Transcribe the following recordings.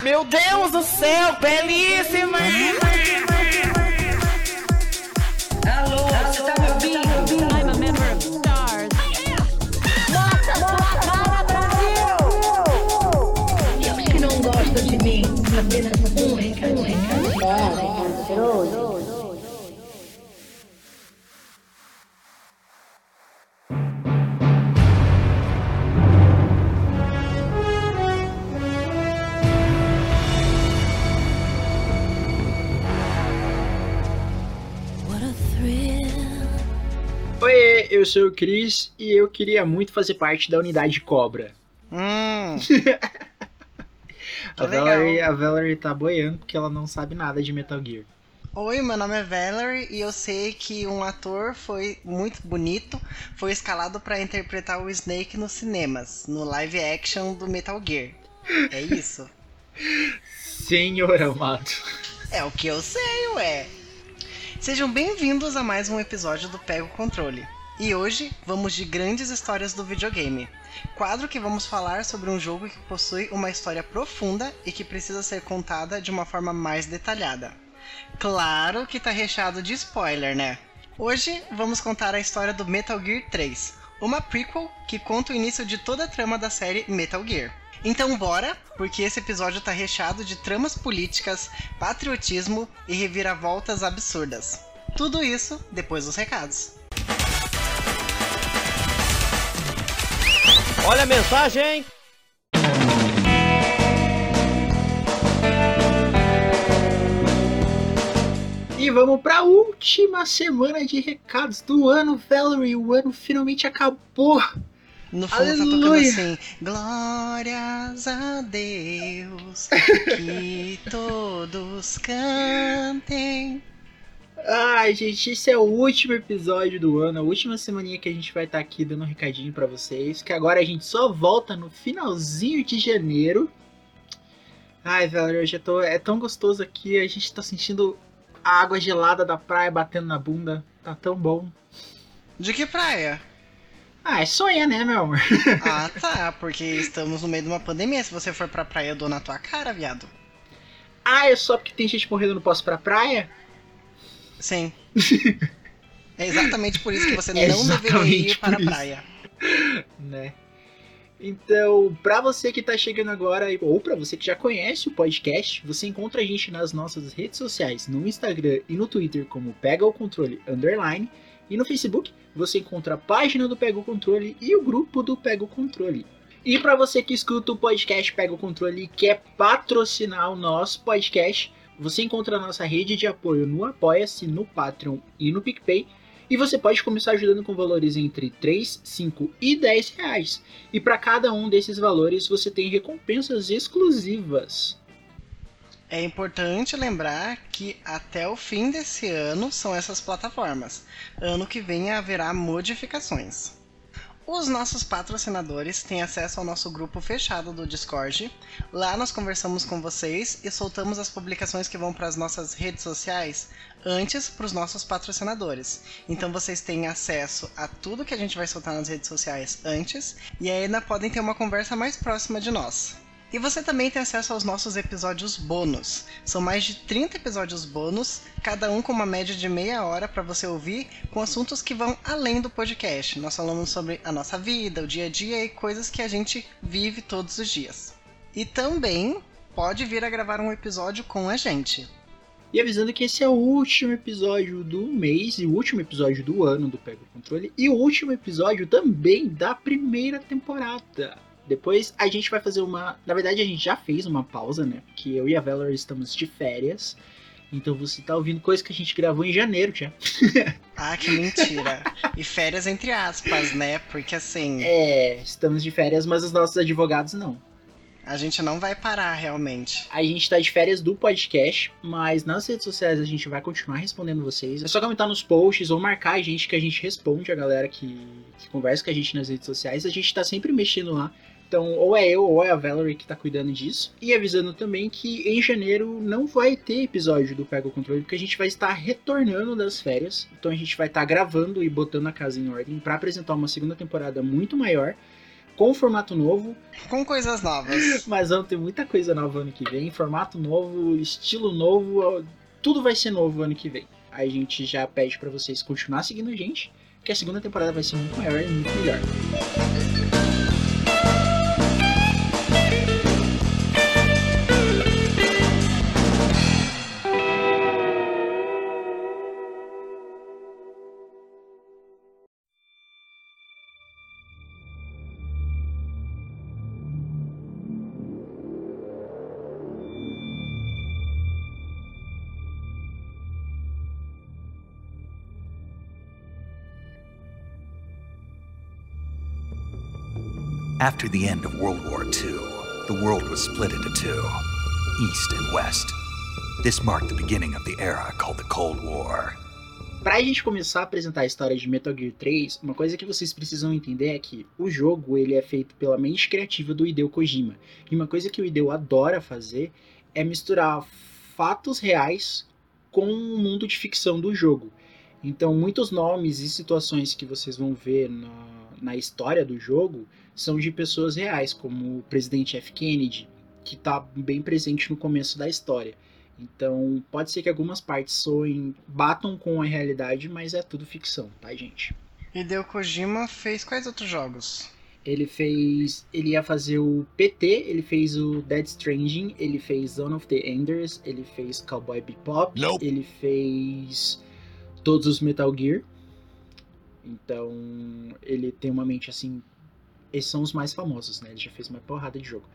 Meu Deus do céu, belíssima! Alô, você tá me ouvindo? Eu sou o Cris e eu queria muito fazer parte da unidade Cobra. Hum, A. Valerie, a Valerie tá boiando porque ela não sabe nada de Metal Gear. Oi, meu nome é Valerie e eu sei que um ator foi muito bonito, foi escalado pra interpretar o Snake nos cinemas, no live action do Metal Gear. É isso? Senhor amado. É o que eu sei, ué. Sejam bem-vindos a mais um episódio do Pega o Controle. E hoje vamos de grandes histórias do videogame. Quadro que vamos falar sobre um jogo que possui uma história profunda e que precisa ser contada de uma forma mais detalhada. Claro que tá recheado de spoiler, né? Hoje vamos contar a história do Metal Gear 3, uma prequel que conta o início de toda a trama da série Metal Gear. Então bora, porque esse episódio tá recheado de tramas políticas, patriotismo e reviravoltas absurdas. Tudo isso depois dos recados. Olha a mensagem! E vamos pra última semana de recados do ano, Valerie. O ano finalmente acabou. No fundo tá tocando Aleluia. assim: Glórias a Deus, que todos cantem. Ai, gente, esse é o último episódio do ano, a última semaninha que a gente vai estar aqui dando um recadinho pra vocês, que agora a gente só volta no finalzinho de janeiro. Ai, velho, eu já tô. É tão gostoso aqui, a gente tá sentindo a água gelada da praia batendo na bunda. Tá tão bom. De que praia? Ah, é sonha, né, meu amor? Ah, tá, porque estamos no meio de uma pandemia. Se você for pra praia, eu dou na tua cara, viado. Ah, é só porque tem gente morrendo, eu não posso ir pra praia? Sim. É exatamente por isso que você não deveria ir para a praia. né? Então, pra você que tá chegando agora, ou pra você que já conhece o podcast, você encontra a gente nas nossas redes sociais, no Instagram e no Twitter como Pega o Controle Underline, e no Facebook você encontra a página do Pega o Controle e o grupo do Pega o Controle. E pra você que escuta o podcast Pega o Controle e quer patrocinar o nosso podcast, você encontra a nossa rede de apoio no Apoia-se, no Patreon e no PicPay, e você pode começar ajudando com valores entre 3, 5 e 10 reais. E para cada um desses valores você tem recompensas exclusivas. É importante lembrar que até o fim desse ano são essas plataformas. Ano que vem haverá modificações. Os nossos patrocinadores têm acesso ao nosso grupo fechado do Discord. Lá nós conversamos com vocês e soltamos as publicações que vão para as nossas redes sociais antes para os nossos patrocinadores. Então vocês têm acesso a tudo que a gente vai soltar nas redes sociais antes e ainda podem ter uma conversa mais próxima de nós. E você também tem acesso aos nossos episódios bônus. São mais de 30 episódios bônus, cada um com uma média de meia hora para você ouvir, com assuntos que vão além do podcast. Nós falamos sobre a nossa vida, o dia a dia e coisas que a gente vive todos os dias. E também pode vir a gravar um episódio com a gente. E avisando que esse é o último episódio do mês e o último episódio do ano do Pega o Controle e o último episódio também da primeira temporada. Depois a gente vai fazer uma. Na verdade, a gente já fez uma pausa, né? Porque eu e a Valerie estamos de férias. Então você tá ouvindo coisa que a gente gravou em janeiro já. Ah, que mentira. e férias entre aspas, né? Porque assim, É, estamos de férias, mas os nossos advogados não. a gente não vai parar realmente. A gente tá de férias do podcast, mas nas redes sociais a gente vai continuar respondendo vocês. É só comentar nos posts ou marcar a gente que a gente responde a galera que, que conversa com a gente nas redes sociais. A gente tá sempre mexendo lá. Então, ou é eu ou é a Valerie que tá cuidando disso. E avisando também que em janeiro não vai ter episódio do Pega o Controle, porque a gente vai estar retornando das férias. Então a gente vai estar gravando e botando a casa em ordem para apresentar uma segunda temporada muito maior. com formato novo, Com coisas novas. mas vamos ter muita coisa nova ano que vem, formato novo, estilo novo, tudo vai ser novo ano que vem. Aí a gente já pede pra vocês continuar seguindo a gente, que a segunda temporada vai ser muito maior e muito melhor. After the end of World War II, the world was split into two East and West. This marked the beginning of the era called the Cold War. Pra gente começar a apresentar a história de Metal Gear 3, uma coisa que vocês precisam entender é que o jogo ele é feito pela mente criativa do Hideo Kojima. E uma coisa que o Hideo adora fazer é misturar fatos reais com o mundo de ficção do jogo. Então, muitos nomes e situações que vocês vão ver na, na história do jogo são de pessoas reais, como o presidente F. Kennedy, que está bem presente no começo da história. Então, pode ser que algumas partes soem, batam com a realidade, mas é tudo ficção, tá, gente? Hideo Kojima fez quais outros jogos? Ele fez. Ele ia fazer o PT, ele fez o Dead Stranding, ele fez Zone of the Enders, ele fez Cowboy Bebop, Nope. ele fez todos os Metal Gear. Então, ele tem uma mente assim. Esses são os mais famosos, né? Ele já fez uma porrada de jogo.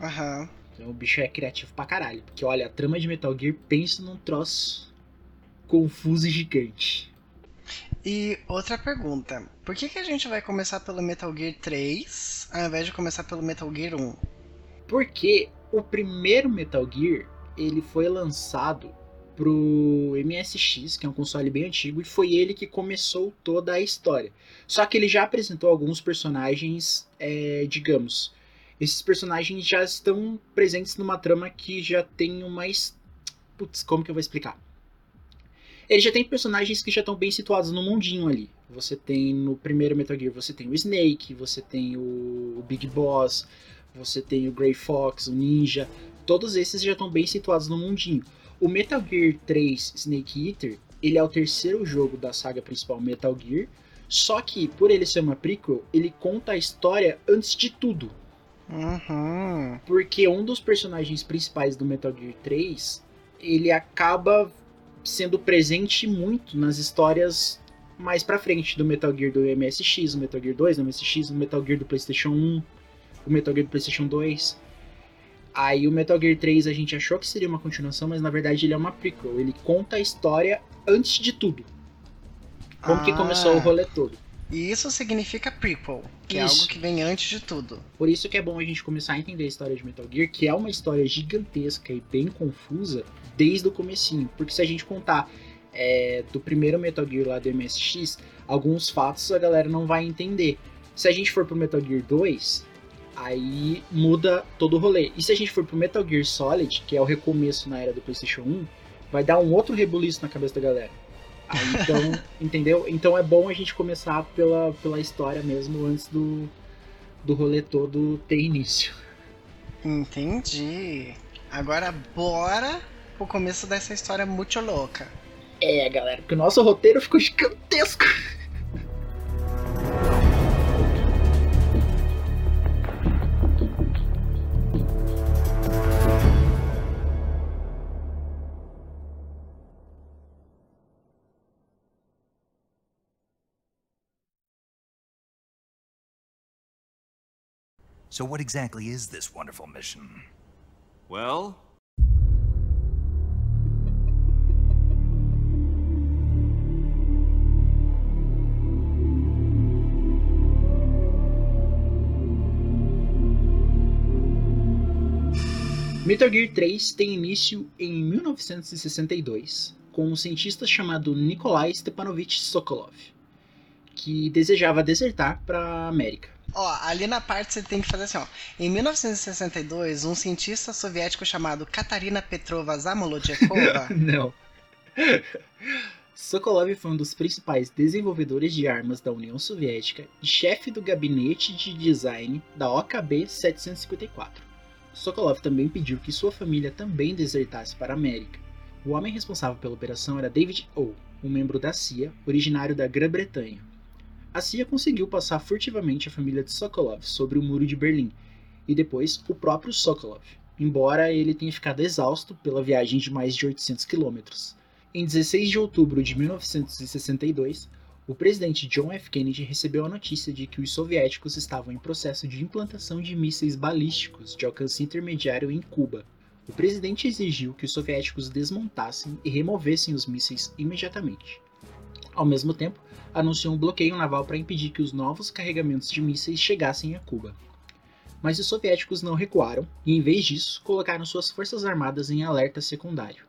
Aham. Então o bicho é criativo pra caralho. Porque olha, a trama de Metal Gear pensa num troço confuso e gigante. E outra pergunta. Por que, que a gente vai começar pelo Metal Gear 3 ao invés de começar pelo Metal Gear 1? Porque o primeiro Metal Gear, ele foi lançado pro MSX, que é um console bem antigo, e foi ele que começou toda a história. Só que ele já apresentou alguns personagens, é, digamos, esses personagens já estão presentes numa trama que já tem uma. Putz, como que eu vou explicar? Ele já tem personagens que já estão bem situados no mundinho ali. Você tem no primeiro Metal Gear, você tem o Snake, você tem o Big Boss, você tem o Grey Fox, o Ninja. Todos esses já estão bem situados no mundinho. O Metal Gear 3 Snake Eater, ele é o terceiro jogo da saga principal Metal Gear. Só que, por ele ser uma prequel, ele conta a história antes de tudo. Uhum. Porque um dos personagens principais do Metal Gear 3, ele acaba sendo presente muito nas histórias mais pra frente do Metal Gear do MSX, do Metal Gear 2 do MSX, do Metal Gear do PlayStation 1, o Metal Gear do PlayStation 2. Aí o Metal Gear 3 a gente achou que seria uma continuação, mas na verdade ele é uma prequel. Ele conta a história antes de tudo. Como que Ah. começou o rolê todo. E isso significa prequel, que é Isso. algo que vem antes de tudo. Por isso que é bom a gente começar a entender a história de Metal Gear, que é uma história gigantesca e bem confusa desde o comecinho. Porque se a gente contar é, do primeiro Metal Gear lá do MSX, alguns fatos a galera não vai entender. Se a gente for pro Metal Gear 2, aí muda todo o rolê. E se a gente for pro Metal Gear Solid, que é o recomeço na era do PlayStation 1, vai dar um outro rebuliço na cabeça da galera. Aí, então, entendeu? Então é bom a gente começar pela, pela história mesmo antes do, do rolê todo ter início. Entendi. Agora bora pro começo dessa história muito louca. É, galera, porque o nosso roteiro ficou gigantesco. So, what exactly is this wonderful mission? Well, Metal Gear 3 tem início em 1962 com um cientista chamado Nikolai Stepanovich Sokolov, que desejava desertar para a América. Ó, ali na parte você tem que fazer assim, ó. Em 1962, um cientista soviético chamado Katarina Petrova Zamolodchikova Não. Sokolov foi um dos principais desenvolvedores de armas da União Soviética e chefe do gabinete de design da OKB 754. Sokolov também pediu que sua família também desertasse para a América. O homem responsável pela operação era David O, um membro da CIA, originário da Grã-Bretanha. A CIA conseguiu passar furtivamente a família de Sokolov sobre o Muro de Berlim, e depois o próprio Sokolov, embora ele tenha ficado exausto pela viagem de mais de 800 quilômetros. Em 16 de outubro de 1962, o presidente John F. Kennedy recebeu a notícia de que os soviéticos estavam em processo de implantação de mísseis balísticos de alcance intermediário em Cuba. O presidente exigiu que os soviéticos desmontassem e removessem os mísseis imediatamente. Ao mesmo tempo, anunciou um bloqueio naval para impedir que os novos carregamentos de mísseis chegassem a Cuba. Mas os soviéticos não recuaram e, em vez disso, colocaram suas forças armadas em alerta secundário.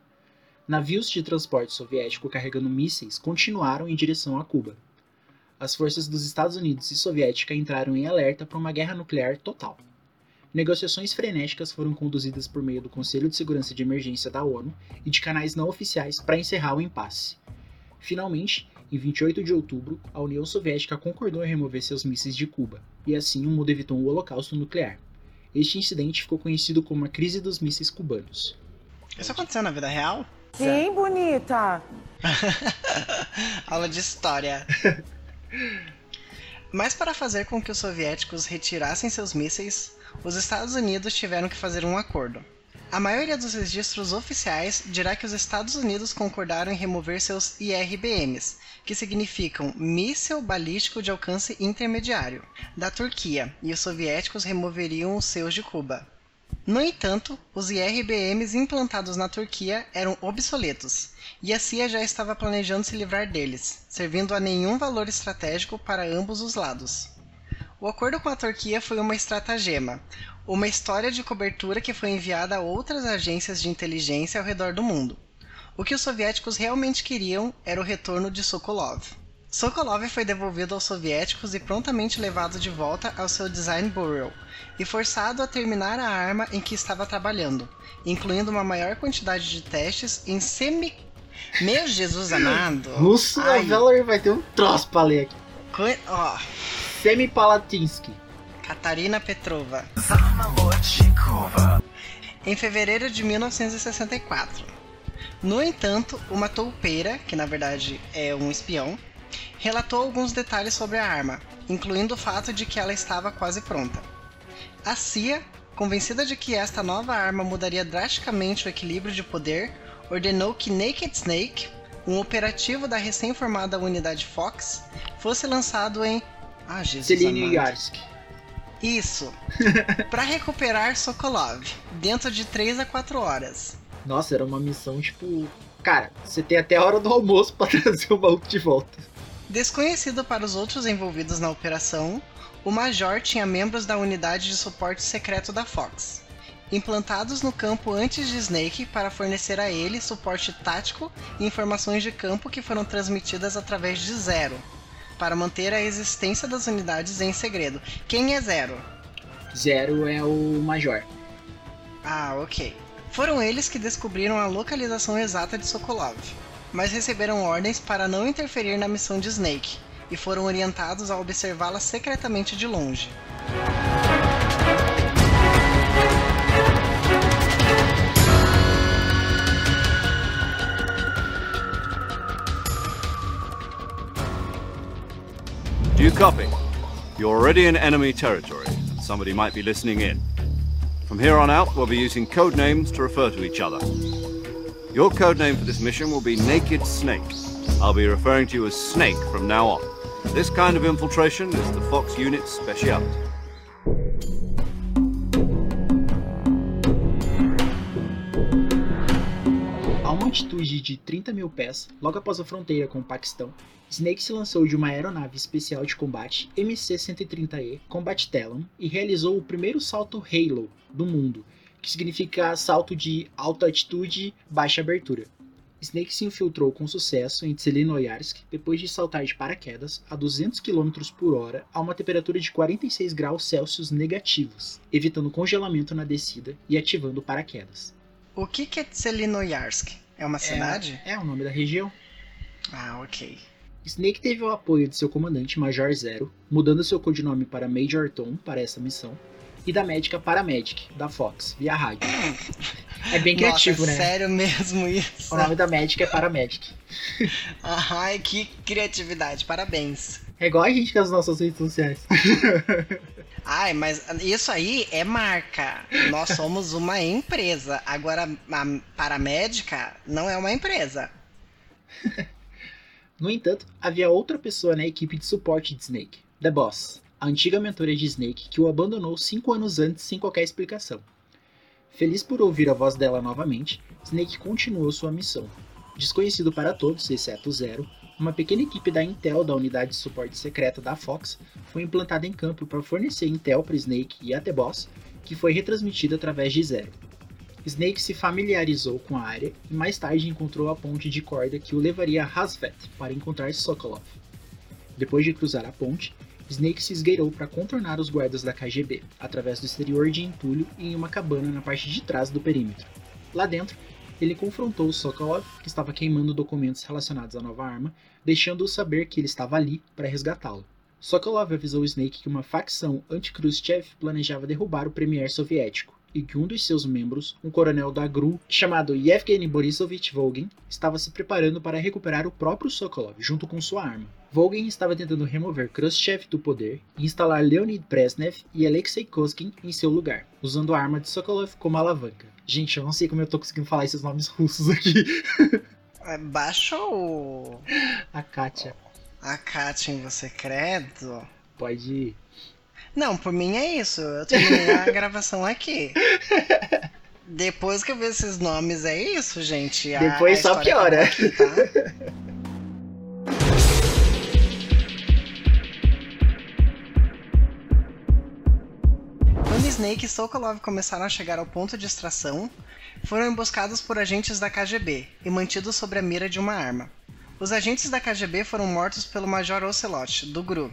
Navios de transporte soviético carregando mísseis continuaram em direção a Cuba. As forças dos Estados Unidos e soviética entraram em alerta para uma guerra nuclear total. Negociações frenéticas foram conduzidas por meio do Conselho de Segurança de Emergência da ONU e de canais não oficiais para encerrar o impasse. Finalmente, em 28 de outubro, a União Soviética concordou em remover seus mísseis de Cuba, e assim o mundo evitou um holocausto nuclear. Este incidente ficou conhecido como a crise dos mísseis cubanos. Isso aconteceu na vida real? Sim, bonita. Aula de história. Mas para fazer com que os soviéticos retirassem seus mísseis, os Estados Unidos tiveram que fazer um acordo. A maioria dos registros oficiais dirá que os Estados Unidos concordaram em remover seus IRBMs, que significam Míssil Balístico de Alcance Intermediário, da Turquia, e os soviéticos removeriam os seus de Cuba. No entanto, os IRBMs implantados na Turquia eram obsoletos, e a CIA já estava planejando se livrar deles, servindo a nenhum valor estratégico para ambos os lados. O acordo com a Turquia foi uma estratagema, uma história de cobertura que foi enviada a outras agências de inteligência ao redor do mundo. O que os soviéticos realmente queriam era o retorno de Sokolov. Sokolov foi devolvido aos soviéticos e prontamente levado de volta ao seu design bureau e forçado a terminar a arma em que estava trabalhando, incluindo uma maior quantidade de testes em semi. Meu Jesus amado! Russo Ai. Veller vai ter um troço pra ler aqui. Co- Ó, Semipalatinsky. Katarina Petrova. Em fevereiro de 1964. No entanto, uma toupeira, que na verdade é um espião, relatou alguns detalhes sobre a arma, incluindo o fato de que ela estava quase pronta. A CIA, convencida de que esta nova arma mudaria drasticamente o equilíbrio de poder, ordenou que Naked Snake, um operativo da recém-formada unidade Fox, fosse lançado em. Ah, Jesus. Celine. Yarsky. Isso. Para recuperar Sokolov, dentro de 3 a 4 horas. Nossa, era uma missão tipo. Cara, você tem até a hora do almoço pra trazer o maluco de volta. Desconhecido para os outros envolvidos na operação, o Major tinha membros da unidade de suporte secreto da Fox, implantados no campo antes de Snake para fornecer a ele suporte tático e informações de campo que foram transmitidas através de Zero, para manter a existência das unidades em segredo. Quem é Zero? Zero é o Major. Ah, ok. Foram eles que descobriram a localização exata de Sokolov, mas receberam ordens para não interferir na missão de Snake e foram orientados a observá-la secretamente de longe. Copy? You're already in enemy territory. Somebody might be listening in. From here on out, we'll be using code names to refer to each other. Your code name for this mission will be Naked Snake. I'll be referring to you as Snake from now on. This kind of infiltration is the Fox Unit's specialty. De 30 mil pés, logo após a fronteira com o Paquistão, Snake se lançou de uma aeronave especial de combate MC-130E Combat Talon e realizou o primeiro salto Halo do mundo, que significa salto de alta altitude, baixa abertura. Snake se infiltrou com sucesso em Tselinoyarsk depois de saltar de paraquedas a 200 km por hora a uma temperatura de 46 graus Celsius negativos, evitando congelamento na descida e ativando paraquedas. O que é Tselinoyarsk? É uma cidade? É, é o nome da região. Ah, ok. Snake teve o apoio de seu comandante Major Zero, mudando seu codinome para Major Tom para essa missão, e da médica Paramedic, da Fox, via rádio. É bem criativo, Nossa, é né? sério mesmo isso? O nome da médica é Paramedic. Ai, que criatividade, parabéns. É igual a gente com as nossas redes sociais. Ai, mas isso aí é marca. Nós somos uma empresa. Agora, a paramédica não é uma empresa. No entanto, havia outra pessoa na equipe de suporte de Snake, The Boss, a antiga mentora de Snake que o abandonou cinco anos antes sem qualquer explicação. Feliz por ouvir a voz dela novamente, Snake continuou sua missão. Desconhecido para todos, exceto Zero, uma pequena equipe da Intel da unidade de suporte secreta da Fox foi implantada em campo para fornecer Intel para Snake e a The Boss, que foi retransmitida através de Zero. Snake se familiarizou com a área e mais tarde encontrou a ponte de corda que o levaria a Hasvet para encontrar Sokolov. Depois de cruzar a ponte, Snake se esgueirou para contornar os guardas da KGB, através do exterior de entulho e em uma cabana na parte de trás do perímetro. Lá dentro, ele confrontou Sokolov, que estava queimando documentos relacionados à nova arma, deixando-o saber que ele estava ali para resgatá-lo. Sokolov avisou Snake que uma facção anti-Khrushchev planejava derrubar o premier soviético e que um dos seus membros, um coronel da GRU chamado Yevgeny Borisovich Volgin, estava se preparando para recuperar o próprio Sokolov junto com sua arma. Volgin estava tentando remover Khrushchev do poder e instalar Leonid Brezhnev e Alexei Koskin em seu lugar, usando a arma de Sokolov como alavanca. Gente, eu não sei como eu tô conseguindo falar esses nomes russos aqui. É, Baixa o... A Katia. a Kátia em você, credo. Pode ir. Não, por mim é isso. Eu terminei a gravação aqui. Depois que eu ver esses nomes, é isso, gente. Depois a só história piora. aqui, tá? Snake e Sokolov começaram a chegar ao ponto de extração, foram emboscados por agentes da KGB e mantidos sobre a mira de uma arma. Os agentes da KGB foram mortos pelo Major Ocelot, do GRU,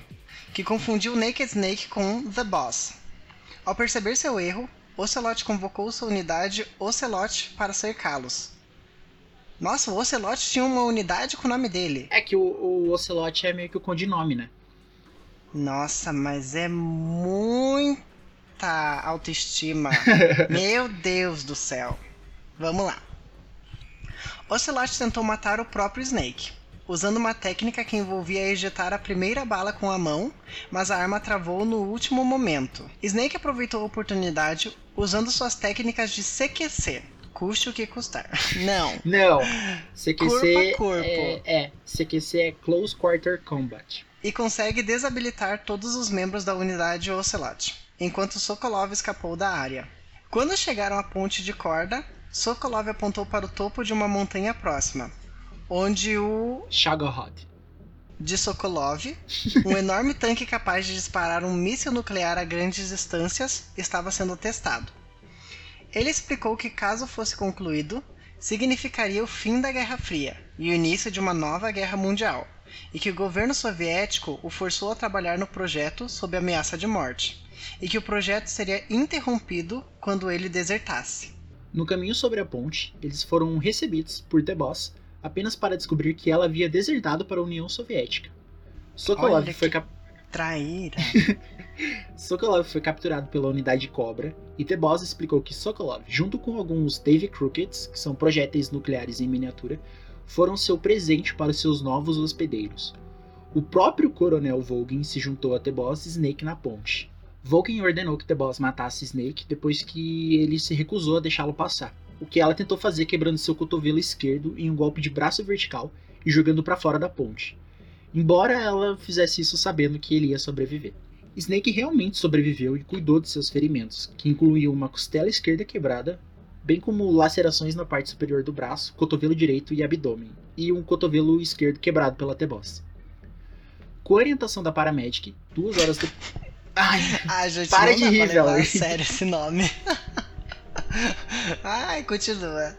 que confundiu Naked Snake com The Boss. Ao perceber seu erro, Ocelot convocou sua unidade Ocelot para cercá-los. Nossa, o Ocelot tinha uma unidade com o nome dele. É que o, o Ocelot é meio que o codinome, né? Nossa, mas é muita autoestima. Meu Deus do céu. Vamos lá. Ocelot tentou matar o próprio Snake, usando uma técnica que envolvia ejetar a primeira bala com a mão, mas a arma travou no último momento. Snake aproveitou a oportunidade usando suas técnicas de CQC, custe o que custar. Não, Não. CQC Corpo a corpo. É, é. CQC é Close Quarter Combat. e consegue desabilitar todos os membros da unidade Ocelot, enquanto Sokolov escapou da área. Quando chegaram à ponte de corda, Sokolov apontou para o topo de uma montanha próxima, onde o Shagorod. de Sokolov, um enorme tanque capaz de disparar um míssil nuclear a grandes distâncias, estava sendo testado. Ele explicou que, caso fosse concluído, significaria o fim da Guerra Fria e o início de uma nova guerra mundial, e que o governo soviético o forçou a trabalhar no projeto sob ameaça de morte, e que o projeto seria interrompido quando ele desertasse. No caminho sobre a ponte, eles foram recebidos por The Boss apenas para descobrir que ela havia desertado para a União Soviética. Sokolov Olha foi, cap- Traíra. Sokolov foi capturado pela unidade Cobra e The Boss explicou que Sokolov, junto com alguns Dave Crookeds, que são projéteis nucleares em miniatura, foram seu presente para os seus novos hospedeiros. O próprio Coronel Volgin se juntou a The Boss e Snake na ponte. Volgin ordenou que The Boss matasse Snake depois que ele se recusou a deixá-lo passar, o que ela tentou fazer quebrando seu cotovelo esquerdo em um golpe de braço vertical e jogando para fora da ponte. Embora ela fizesse isso sabendo que ele ia sobreviver. Snake realmente sobreviveu e cuidou de seus ferimentos, que incluíam uma costela esquerda quebrada, bem como lacerações na parte superior do braço, cotovelo direito e abdômen, e um cotovelo esquerdo quebrado pela T-Boss. Com orientação da Paramedic, duas horas depois. Ai, Ah, gente, Para de rir, Valerie. sério esse nome. Ai, continua.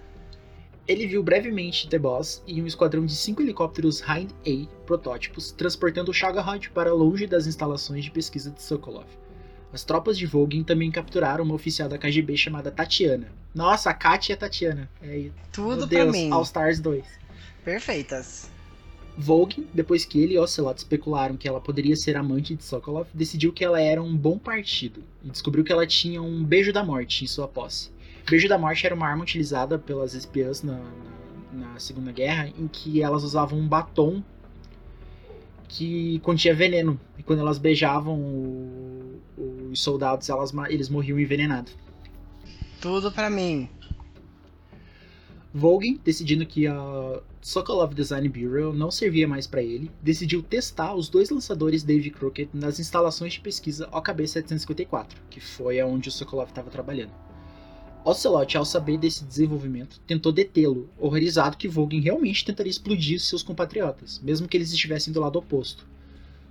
ele viu brevemente The Boss e um esquadrão de cinco helicópteros Hind A protótipos transportando o Shagarod para longe das instalações de pesquisa de Sokolov. As tropas de Volgin também capturaram uma oficial da KGB chamada Tatiana. Nossa, a Katia e a Tatiana. É, Tudo meu pra Deus, mim. All Stars 2. Perfeitas. Vogue, depois que ele e Ocelot especularam que ela poderia ser amante de Sokolov, decidiu que ela era um bom partido e descobriu que ela tinha um beijo da morte em sua posse. Beijo da morte era uma arma utilizada pelas espiãs na, na, na Segunda Guerra, em que elas usavam um batom que continha veneno. E quando elas beijavam o- os soldados, elas, eles morriam envenenados. Tudo pra mim. Vogue, decidindo que a Sokolov Design Bureau não servia mais para ele, decidiu testar os dois lançadores Dave Crockett nas instalações de pesquisa OKB-754, que foi aonde o Sokolov estava trabalhando. Ocelot, ao saber desse desenvolvimento, tentou detê-lo, horrorizado que Vogue realmente tentaria explodir seus compatriotas, mesmo que eles estivessem do lado oposto.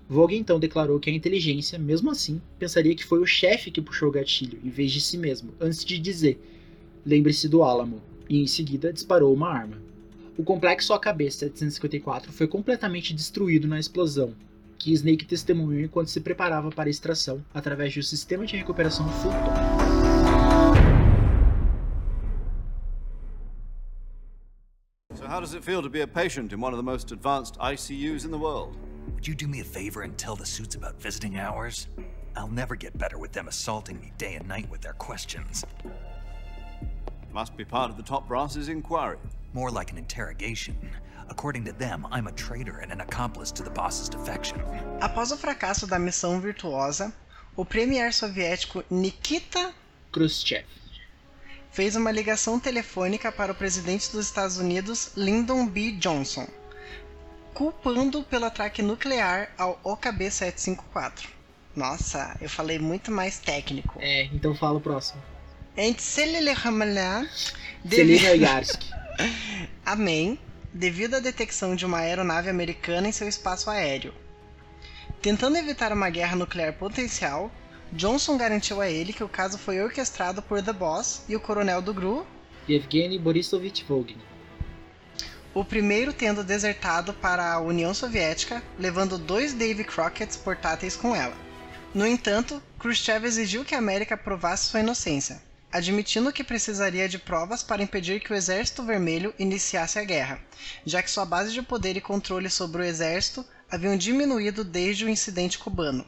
Vogue então declarou que a inteligência, mesmo assim, pensaria que foi o chefe que puxou o gatilho, em vez de si mesmo, antes de dizer: lembre-se do Álamo, e em seguida disparou uma arma. O complexo OKB-754 foi completamente destruído na explosão, que Snake testemunhou enquanto se preparava para a extração através de um sistema de recuperação Fulton. So, how does it feel to be a patient in one of the most advanced ICUs in the world? Would you do me a favor and tell the suits about visiting hours? I'll never get better with them assaulting me day and night with their questions. Must be part of the top brass's inquiry. More like an interrogation. According to them, I'm a traitor and an accomplice to the boss's defection. Após o fracasso da missão virtuosa, o premier soviético Nikita Khrushchev. fez uma ligação telefônica para o presidente dos Estados Unidos, Lyndon B. Johnson, culpando pelo ataque nuclear ao OKB-754. Nossa, eu falei muito mais técnico. É, então fala o próximo. Selina Yarsky. Amém, devido à detecção de uma aeronave americana em seu espaço aéreo. Tentando evitar uma guerra nuclear potencial, Johnson garantiu a ele que o caso foi orquestrado por The Boss e o coronel do GRU, Yevgeny Borisovich Vogue. o primeiro tendo desertado para a União Soviética, levando dois Davy Crockett's portáteis com ela. No entanto, Khrushchev exigiu que a América provasse sua inocência, admitindo que precisaria de provas para impedir que o Exército Vermelho iniciasse a guerra, já que sua base de poder e controle sobre o exército haviam diminuído desde o incidente cubano.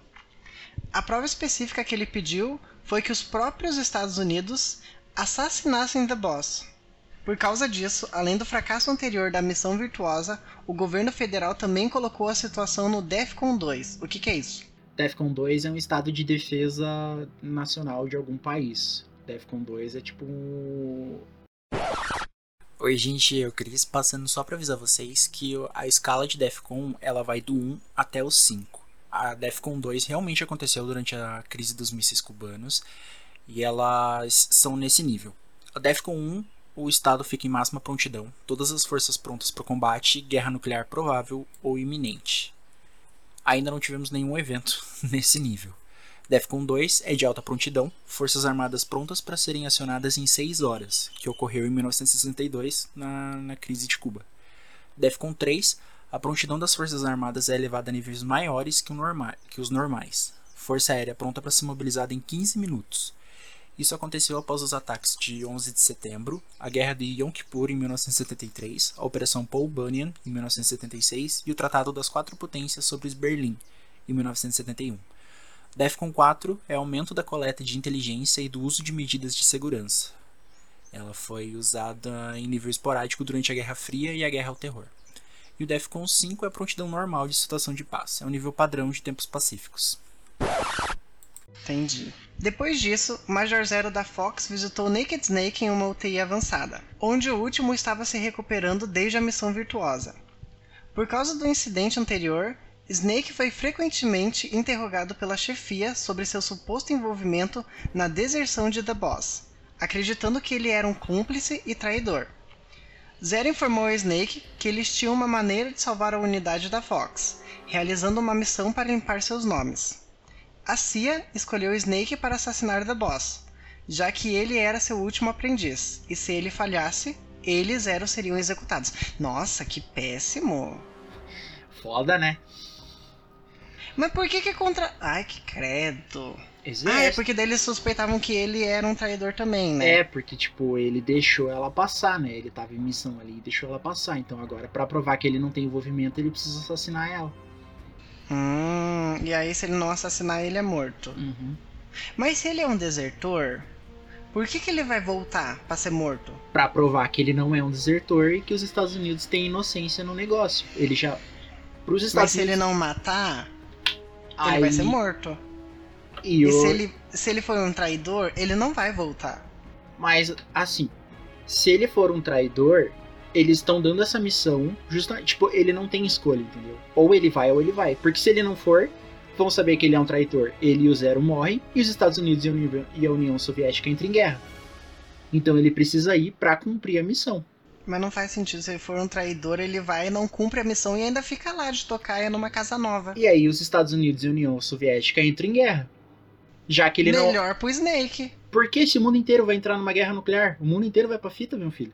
A prova específica que ele pediu foi que os próprios Estados Unidos assassinassem The Boss. Por causa disso, além do fracasso anterior da missão virtuosa, o governo federal também colocou a situação no DEFCON 2. O que, que é isso? DEFCON 2 é um estado de defesa nacional de algum país. DEFCON 2 é tipo um... Oi, gente, eu Cris, passando só pra avisar vocês que a escala de Defcon ela vai do 1 até o 5. A Defcon 2 realmente aconteceu durante a crise dos mísseis cubanos e elas são nesse nível. A Defcon 1, o estado fica em máxima prontidão, todas as forças prontas para o combate, guerra nuclear provável ou iminente. Ainda não tivemos nenhum evento nesse nível. Defcon 2 é de alta prontidão, forças armadas prontas para serem acionadas em 6 horas, que ocorreu em 1962 na, na crise de Cuba. Defcon 3, a prontidão das forças armadas é elevada a níveis maiores que, norma que os normais. Força aérea pronta para ser mobilizada em 15 minutos. Isso aconteceu após os ataques de 11 de setembro, a Guerra de Yom Kippur em 1973, a Operação Paul Bunyan em 1976 e o Tratado das Quatro Potências sobre Berlim em 1971. DEFCON 4 é aumento da coleta de inteligência e do uso de medidas de segurança. Ela foi usada em nível esporádico durante a Guerra Fria e a Guerra ao Terror. E o DEFCON 5 é a prontidão normal de situação de paz, é um nível padrão de tempos pacíficos. Entendi. Depois disso, Major Zero da Fox visitou Naked Snake em uma UTI avançada, onde o último estava se recuperando desde a missão virtuosa. Por causa do incidente anterior, Snake foi frequentemente interrogado pela chefia sobre seu suposto envolvimento na deserção de The Boss, acreditando que ele era um cúmplice e traidor. Zero informou a Snake que eles tinham uma maneira de salvar a unidade da Fox, realizando uma missão para limpar seus nomes. A CIA escolheu Snake para assassinar The Boss, já que ele era seu último aprendiz, e se ele falhasse, eles Zero seriam executados. Nossa, que péssimo! Foda, né? Mas por que que contra... Ai, que credo. Exército. Ah, é porque daí eles suspeitavam que ele era um traidor também, né? É, porque, tipo, ele deixou ela passar, né? Ele tava em missão ali e deixou ela passar. Então agora, pra provar que ele não tem envolvimento, ele precisa assassinar ela. Hum, e aí se ele não assassinar, ele é morto. Uhum. Mas se ele é um desertor, por que, que ele vai voltar pra ser morto? Pra provar que ele não é um desertor e que os Estados Unidos têm inocência no negócio. Ele já. Pros Mas Estados se ele Unidos. não matar, ele aí- vai ser morto. E, E se ele, se ele for um traidor, ele não vai voltar. Mas, assim, se ele for um traidor, eles estão dando essa missão justamente. Tipo, ele não tem escolha, entendeu? Ou ele vai ou ele vai. Porque se ele não for, vão saber que ele é um traidor. Ele e o Zero morrem e os Estados Unidos e a União, e a União Soviética entram em guerra. Então ele precisa ir pra cumprir a missão. Mas não faz sentido. Se ele for um traidor, ele vai e não cumpre a missão e ainda fica lá de tocaia numa casa nova. E aí os Estados Unidos e a União Soviética entram em guerra. Já que ele não. Melhor pro Snake. Por que esse mundo inteiro vai entrar numa guerra nuclear? O mundo inteiro vai pra fita, meu filho.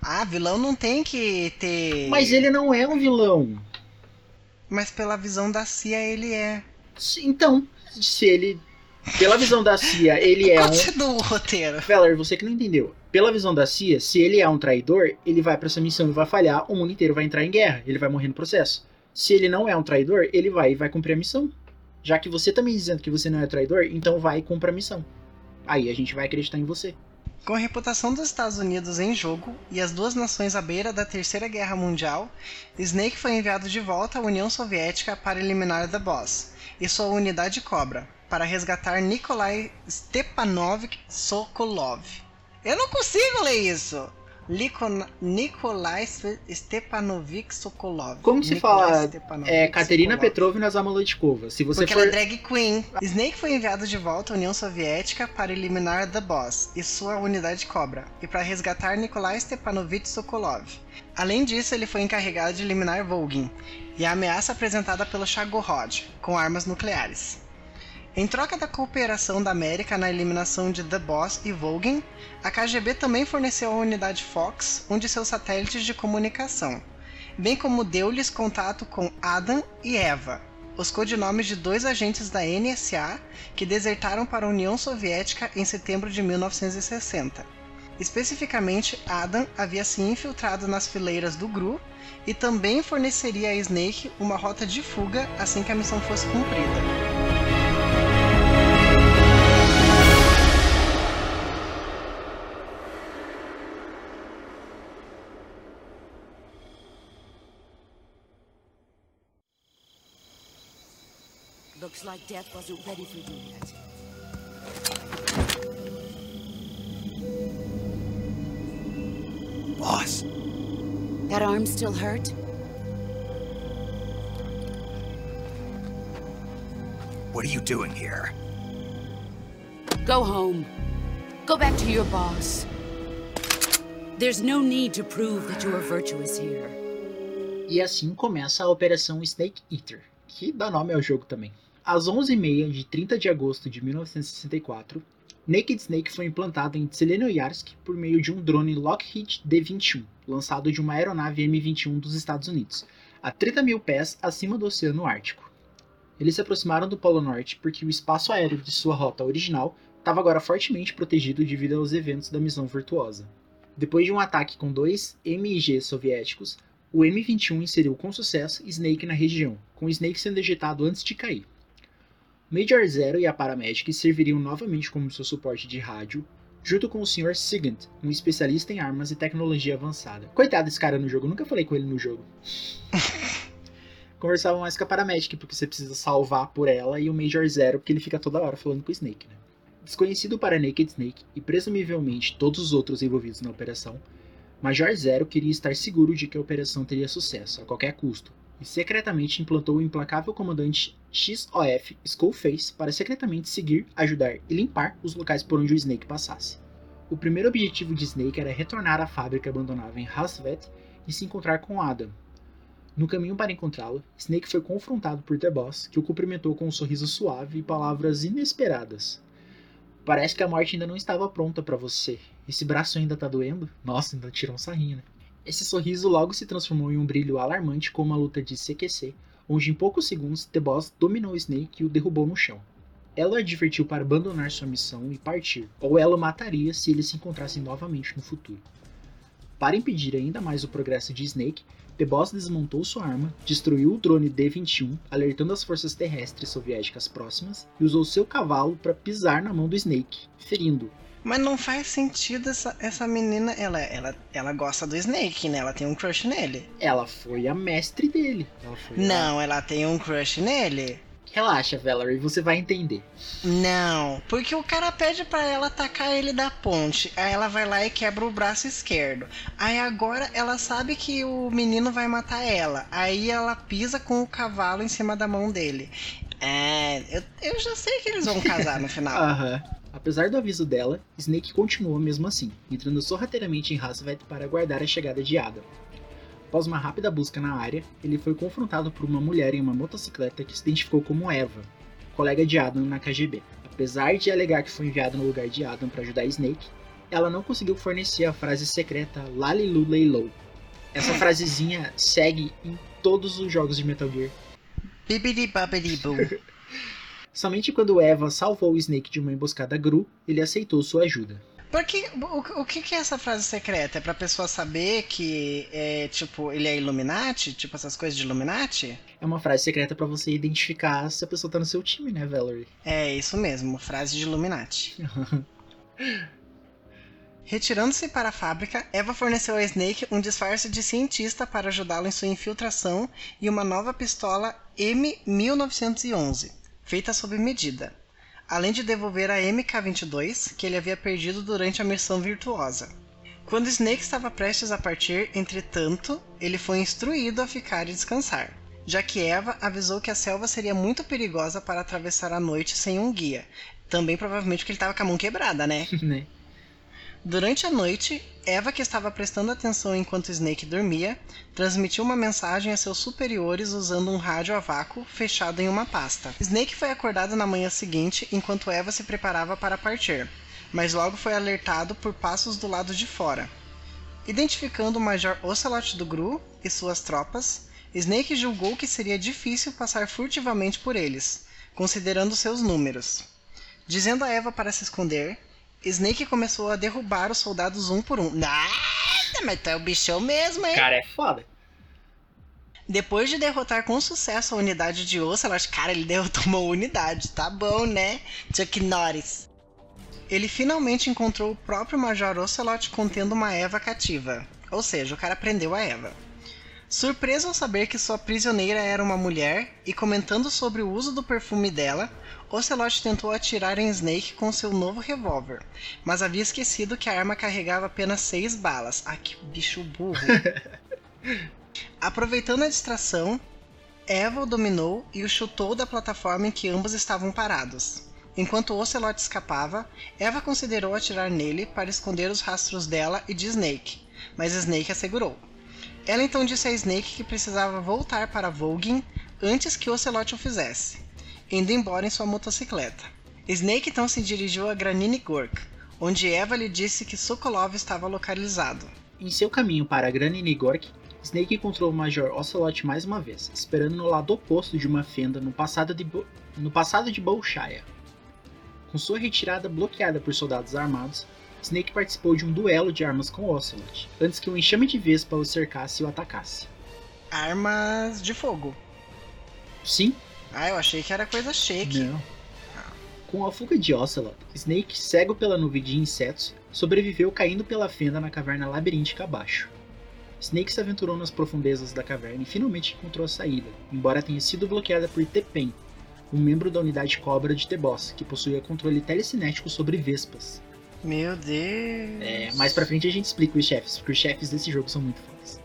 Ah, vilão não tem que ter. Mas ele não é um vilão. Mas pela visão da CIA ele é. Então, se ele. Pela visão da CIA, ele é um. Continua o roteiro. Feller, você que não entendeu. Pela visão da CIA, se ele é um traidor, ele vai pra essa missão e vai falhar, o mundo inteiro vai entrar em guerra, ele vai morrer no processo. Se ele não é um traidor, ele vai e vai cumprir a missão. Já que você tá me dizendo que você não é traidor, então vai e cumpra a missão. Aí a gente vai acreditar em você. Com a reputação dos Estados Unidos em jogo e as duas nações à beira da Terceira Guerra Mundial, Snake foi enviado de volta à União Soviética para eliminar The Boss e sua unidade Cobra, para resgatar Nikolai Stepanovich Sokolov. Eu não consigo ler isso! Liko- Nikolai Stepanovich Sokolov. Como se Nikolai fala? É Katerina Sokolov. Petrovna Zamolodkova. Se você Porque for. ela é drag queen. Snake foi enviado de volta à União Soviética para eliminar The Boss e sua unidade Cobra, e para resgatar Nikolai Stepanovich Sokolov. Além disso, ele foi encarregado de eliminar Volgin e a ameaça apresentada pelo Shagorod, com armas nucleares. Em troca da cooperação da América na eliminação de The Boss e Volgin, a KGB também forneceu a unidade Fox um de seus satélites de comunicação, bem como deu-lhes contato com Adam e Eva, os codinomes de dois agentes da NSA que desertaram para a União Soviética em setembro de 1960. Especificamente, Adam havia se infiltrado nas fileiras do GRU e também forneceria a Snake uma rota de fuga assim que a missão fosse cumprida. Looks like death wasn't ready for you yet. Boss, That arm still hurt? what are you doing here? Go home. Go back to your boss. There's no need to prove that you are virtuous here. E assim começa a Operação Snake Eater, que dá nome ao jogo também. Às 11h30 de 30 de agosto de 1964, Naked Snake foi implantado em Zelenoyarsk por meio de um drone Lockheed D-21, lançado de uma aeronave M-21 dos Estados Unidos, a 30 mil pés acima do Oceano Ártico. Eles se aproximaram do Polo Norte porque o espaço aéreo de sua rota original estava agora fortemente protegido devido aos eventos da missão virtuosa. Depois de um ataque com dois MiG soviéticos, o M21 inseriu com sucesso Snake na região, com Snake sendo ejetado antes de cair. Major Zero e a Paramedic serviriam novamente como seu suporte de rádio, junto com o Sr. Sigant, um especialista em armas e tecnologia avançada. Coitado desse cara no jogo, nunca falei com ele no jogo. Conversava mais com a Paramedic, porque você precisa salvar por ela, e o Major Zero, porque ele fica toda hora falando com o Snake, né? Desconhecido para Naked Snake e presumivelmente todos os outros envolvidos na operação, Major Zero queria estar seguro de que a operação teria sucesso a qualquer custo, e secretamente implantou o implacável comandante XOF Skullface para secretamente seguir, ajudar e limpar os locais por onde o Snake passasse. O primeiro objetivo de Snake era retornar à fábrica abandonada em Hasvet e se encontrar com Adam. No caminho para encontrá-lo, Snake foi confrontado por The Boss, que o cumprimentou com um sorriso suave e palavras inesperadas. Parece que a morte ainda não estava pronta para você. Esse braço ainda tá doendo? Nossa, ainda tirou um sarrinho, né? Esse sorriso logo se transformou em um brilho alarmante com uma luta de CQC, onde em poucos segundos The Boss dominou Snake e o derrubou no chão. Ela advertiu para abandonar sua missão e partir, ou ela o mataria se eles se encontrassem novamente no futuro. Para impedir ainda mais o progresso de Snake, The Boss desmontou sua arma, destruiu o drone D-21, alertando as forças terrestres soviéticas próximas, e usou seu cavalo para pisar na mão do Snake, ferindo. Mas não faz sentido essa, essa menina. Ela, ela, ela gosta do Snake, né? Ela tem um crush nele. Ela foi a mestre dele. Ela foi a- Não, ela tem um crush nele. Relaxa, Valerie, você vai entender. Não, porque o cara pede pra ela atacar ele da ponte. Aí ela vai lá e quebra o braço esquerdo. Aí agora ela sabe que o menino vai matar ela. Aí ela pisa com o cavalo em cima da mão dele. É, eu, eu já sei que eles vão casar no final. Aham. Apesar do aviso dela, Snake continuou mesmo assim, entrando sorrateiramente em Hasvet para aguardar a chegada de Adam. Após uma rápida busca na área, ele foi confrontado por uma mulher em uma motocicleta que se identificou como Eva, colega de Adam na KGB. Apesar de alegar que foi enviado no lugar de Adam para ajudar Snake, ela não conseguiu fornecer a frase secreta Lalilu Leilou. Essa frasezinha segue em todos os jogos de Metal Gear. Bibidi babidi boo. Somente quando Eva salvou o Snake de uma emboscada Gru, ele aceitou sua ajuda. Porque o, o que, que é essa frase secreta? É pra pessoa saber que é tipo, ele é Illuminati? Tipo essas coisas de Illuminati? É uma frase secreta pra você identificar se a pessoa tá no seu time, né, Valerie? É isso mesmo, frase de Illuminati. Retirando-se para a fábrica, Eva forneceu a Snake um disfarce de cientista para ajudá-lo em sua infiltração e uma nova pistola M1911, feita sob medida, além de devolver a MK22 que ele havia perdido durante a missão virtuosa. Quando Snake estava prestes a partir, entretanto, ele foi instruído a ficar e descansar, já que Eva avisou que a selva seria muito perigosa para atravessar a noite sem um guia. Também provavelmente porque ele estava com a mão quebrada, né? né? Durante a noite, Eva, que estava prestando atenção enquanto Snake dormia, transmitiu uma mensagem a seus superiores usando um rádio a vácuo fechado em uma pasta. Snake foi acordado na manhã seguinte enquanto Eva se preparava para partir, mas logo foi alertado por passos do lado de fora. Identificando o Major Ocelot do Gru e suas tropas, Snake julgou que seria difícil passar furtivamente por eles, considerando seus números. Dizendo a Eva para se esconder, Snake começou a derrubar os soldados um por um. Nada, mas tu é o bichão mesmo, hein? Cara, é foda. Depois de derrotar com sucesso a unidade de Ocelot, cara, ele derrotou uma unidade, tá bom, né? Chuck Norris. Ele finalmente encontrou o próprio Major Ocelot contendo uma Eva cativa. Ou seja, o cara prendeu a Eva. Surpreso ao saber que sua prisioneira era uma mulher e comentando sobre o uso do perfume dela, Ocelot tentou atirar em Snake com seu novo revólver, mas havia esquecido que a arma carregava apenas seis balas. Ah, que bicho burro! Aproveitando a distração, Eva o dominou e o chutou da plataforma em que ambos estavam parados. Enquanto Ocelot escapava, Eva considerou atirar nele para esconder os rastros dela e de Snake, mas Snake a segurou. Ela então disse a Snake que precisava voltar para Volgin antes que Ocelot o fizesse, indo embora em sua motocicleta. Snake então se dirigiu a Granini Gork, onde Eva lhe disse que Sokolov estava localizado. Em seu caminho para Granny Gork, Snake encontrou o Major Ocelot mais uma vez, esperando no lado oposto de uma fenda no passado de, Bo no passado de Bolshaya. Com sua retirada bloqueada por soldados armados, Snake participou de um duelo de armas com Ocelot, antes que um enxame de Vespa o cercasse e o atacasse. Armas de fogo. Sim? Ah, eu achei que era coisa shake. Não. Com a fuga de Ocelot, Snake, cego pela nuvem de insetos, sobreviveu caindo pela fenda na caverna labiríntica abaixo. Snake se aventurou nas profundezas da caverna e finalmente encontrou a saída, embora tenha sido bloqueada por Tepen, um membro da unidade Cobra de T-Boss, que possuía controle telecinético sobre Vespas. Meu Deus. É, mais pra frente a gente explica os chefes, porque os chefes desse jogo são muito fodas.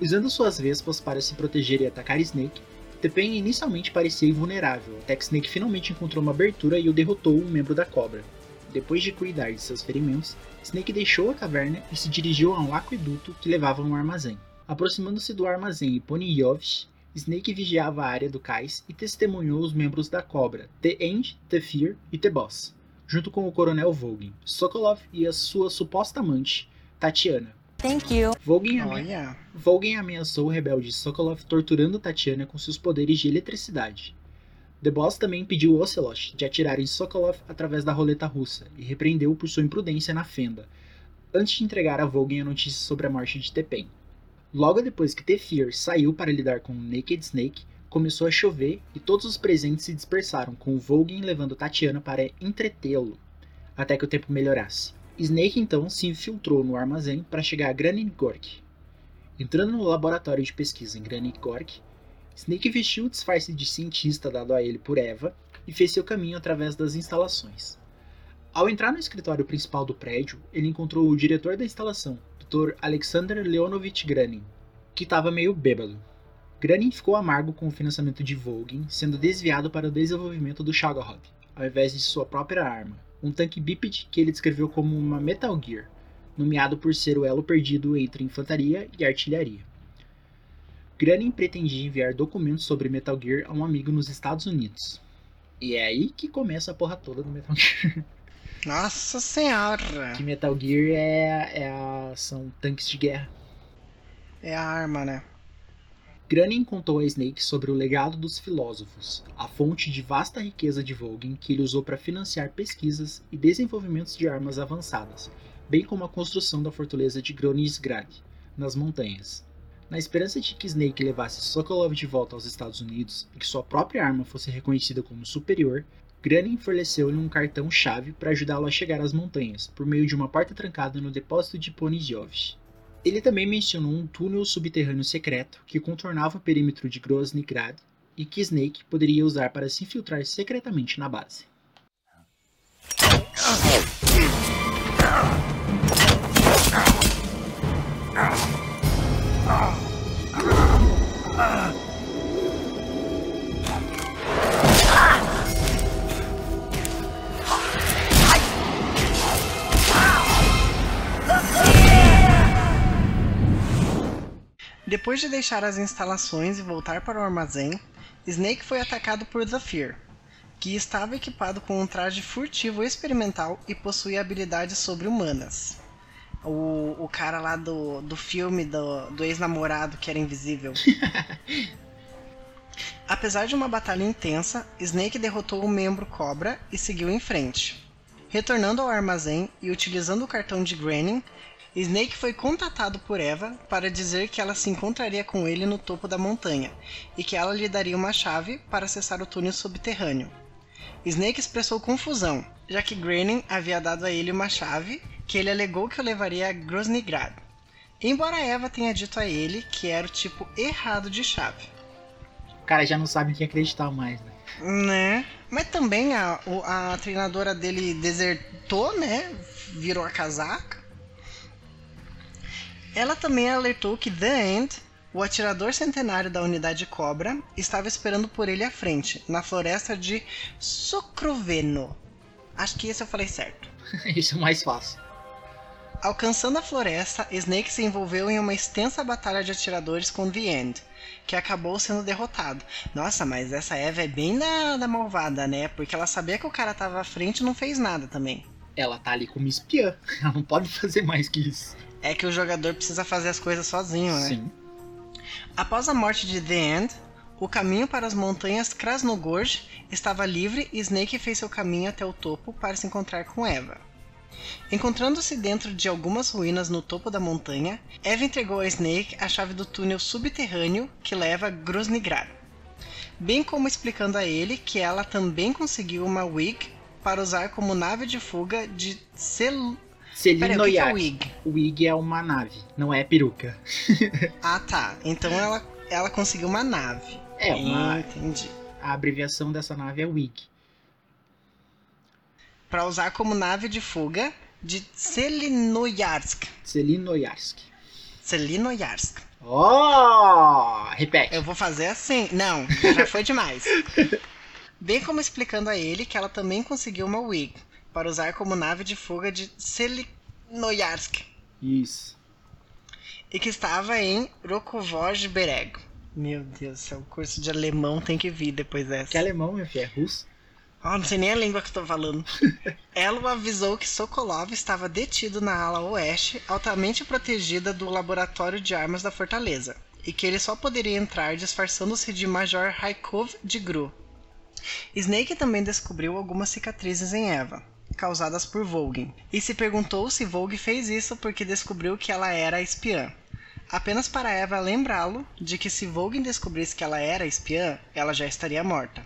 Usando suas Vespas para se proteger e atacar Snake, Tepen inicialmente parecia invulnerável, até que Snake finalmente encontrou uma abertura e o derrotou um membro da Cobra. Depois de cuidar de seus ferimentos, Snake deixou a caverna e se dirigiu a um aqueduto que levava a um armazém. Aproximando-se do armazém Ponyovich, Snake vigiava a área do cais e testemunhou os membros da Cobra, The End, The Fear e The Boss, junto com o Coronel Vogin, Sokolov e a sua suposta amante, Tatiana. Thank you. Vogin, ame- Olha. Vogin ameaçou o rebelde Sokolov torturando Tatiana com seus poderes de eletricidade. The Boss também impediu Ocelot de atirar em Sokolov através da roleta russa e repreendeu por sua imprudência na fenda, antes de entregar a Vogan a notícia sobre a morte de Tepen. Logo depois que Tefir saiu para lidar com Naked Snake, começou a chover e todos os presentes se dispersaram, com Vogan levando Tatiana para entretê-lo, até que o tempo melhorasse. Snake então se infiltrou no armazém para chegar a Granit Gork. Entrando no laboratório de pesquisa em Granit Gork, Snake vestiu o disfarce de cientista dado a ele por Eva e fez seu caminho através das instalações. Ao entrar no escritório principal do prédio, ele encontrou o diretor da instalação, Dr. Alexander Leonovich Granin, que estava meio bêbado. Granin ficou amargo com o financiamento de Volgin sendo desviado para o desenvolvimento do Shagorod, ao invés de sua própria arma, um tanque bípede que ele descreveu como uma Metal Gear, nomeado por ser o elo perdido entre infantaria e artilharia. Granin pretendia enviar documentos sobre Metal Gear a um amigo nos Estados Unidos. E é aí que começa a porra toda do Metal Gear. Nossa senhora! que Metal Gear é, é a, são tanques de guerra. É a arma, né? Granin contou a Snake sobre o legado dos filósofos, a fonte de vasta riqueza de Volgin que ele usou para financiar pesquisas e desenvolvimentos de armas avançadas, bem como a construção da fortaleza de Gronisgrad, nas montanhas. Na esperança de que Snake levasse Sokolov de volta aos Estados Unidos e que sua própria arma fosse reconhecida como superior, Granin forneceu-lhe um cartão-chave para ajudá-lo a chegar às montanhas, por meio de uma porta trancada no depósito de Ponizyovsk. Ele também mencionou um túnel subterrâneo secreto que contornava o perímetro de Groznygrad e que Snake poderia usar para se infiltrar secretamente na base. Depois de deixar as instalações e voltar para o armazém, Snake foi atacado por Zafir, que estava equipado com um traje furtivo experimental e possuía habilidades sobre-humanas. O, o cara lá do, do filme do, do ex-namorado que era invisível. Apesar de uma batalha intensa, Snake derrotou o membro Cobra e seguiu em frente. Retornando ao armazém e utilizando o cartão de Granin, Snake foi contatado por Eva para dizer que ela se encontraria com ele no topo da montanha e que ela lhe daria uma chave para acessar o túnel subterrâneo. Snake expressou confusão, já que Granin havia dado a ele uma chave que ele alegou que o levaria a Groznygrad. Embora Eva tenha dito a ele que era o tipo errado de chave. O cara já não sabe em quem acreditar mais, né? Né? Mas também a, a treinadora dele desertou, né? Virou a casaca. Ela também alertou que The End, o atirador centenário da unidade Cobra, estava esperando por ele à frente, na floresta de Sokroveno. Acho que esse eu falei certo. Isso é mais fácil. Alcançando a floresta, Snake se envolveu em uma extensa batalha de atiradores com The End, que acabou sendo derrotado. Nossa, mas essa Eva é bem da, da malvada, né? Porque ela sabia que o cara tava à frente e não fez nada também. Ela tá ali como espiã. Ela não pode fazer mais que isso. É que o jogador precisa fazer as coisas sozinho, né? Sim. Após a morte de The End, o caminho para as montanhas Krasnogorj estava livre e Snake fez seu caminho até o topo para se encontrar com Eva. Encontrando-se dentro de algumas ruínas no topo da montanha, Eva entregou a Snake a chave do túnel subterrâneo que leva a Groznygrad, bem como explicando a ele que ela também conseguiu uma wig para usar como nave de fuga de Sel... Peraí, o que que é? O Wig é uma nave, não é peruca. Ah tá, então ela, ela conseguiu uma nave. É, uma- Entendi. A abreviação dessa nave é Wig. Para usar como nave de fuga de Selinoyarsk. Selinoyarsk. Selinoyarsk. Oh! Repete. Eu vou fazer assim. Não, já foi demais. Bem como explicando a ele que ela também conseguiu uma wig para usar como nave de fuga de Selinoyarsk Isso. e que estava em Rokovoj Bereg. Meu Deus o curso de alemão tem que vir depois dessa. Que é alemão, meu filho, é russo. Oh, não sei nem a língua que eu tô falando. Ela avisou que Sokolov estava detido na ala oeste, altamente protegida do laboratório de armas da fortaleza, e que ele só poderia entrar disfarçando-se de Major Raikov de Gru. Snake também descobriu algumas cicatrizes em Eva, causadas por Vogue, e se perguntou se Vogue fez isso porque descobriu que ela era espiã. Apenas para Eva lembrá-lo de que se Vogue descobrisse que ela era espiã, ela já estaria morta.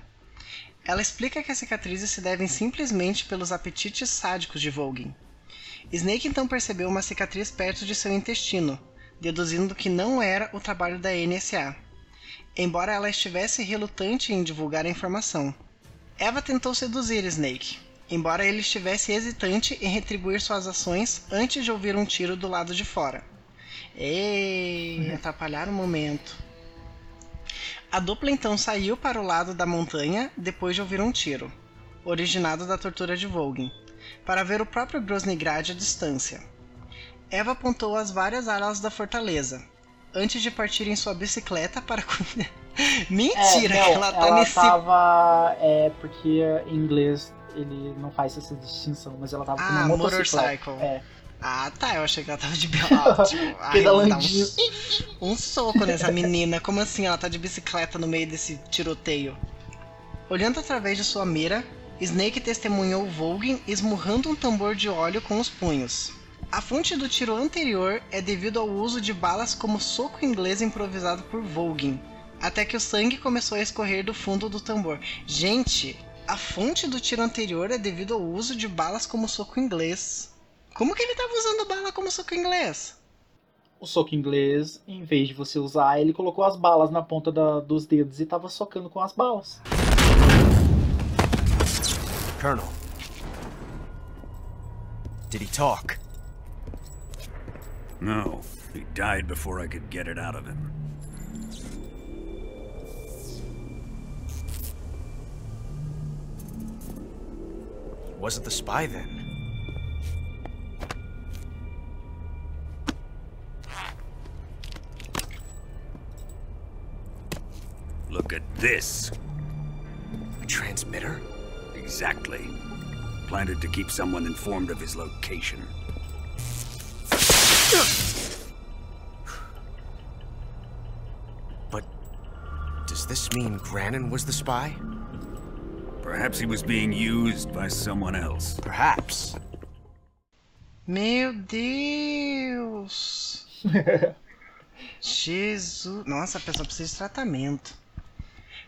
Ela explica que as cicatrizes se devem simplesmente pelos apetites sádicos de Vogue. Snake então percebeu uma cicatriz perto de seu intestino, deduzindo que não era o trabalho da NSA, embora ela estivesse relutante em divulgar a informação. Eva tentou seduzir Snake, embora ele estivesse hesitante em retribuir suas ações antes de ouvir um tiro do lado de fora. Ei, atrapalhar o momento. A dupla então saiu para o lado da montanha depois de ouvir um tiro, originado da tortura de Vogue, para ver o próprio Grosnigrad à distância. Eva apontou as várias alas da fortaleza, antes de partir em sua bicicleta para. Mentira, É, não, ela tá ela nesse. tava. É, porque em inglês ele não faz essa distinção, mas ela tava com uma Ah, motocicleta. motorcycle. É. Ah, tá. Eu achei que ela tava de ah, tipo, Pedalandinho. Um, um soco nessa menina. Como assim ela tá de bicicleta no meio desse tiroteio? Olhando através de sua mira, Snake testemunhou Vogue esmurrando um tambor de óleo com os punhos. A fonte do tiro anterior é devido ao uso de balas como soco inglês improvisado por Vogue, até que o sangue começou a escorrer do fundo do tambor. Gente, a fonte do tiro anterior é devido ao uso de balas como soco inglês. Como que ele tava usando bala como soco inglês? O soco inglês, em vez de você usar, ele colocou as balas na ponta da- dos dedos e tava socando com as balas. Colonel. Did he talk? No, he died before I could get it out of him. He wasn't the spy then. Look at this. A transmitter? Exactly. Planted to keep someone informed of his location. But does this mean Grannon was the spy? Perhaps he was being used by someone else. Perhaps. Meu Deus! Jesus! Nossa, a pessoa precisa de tratamento.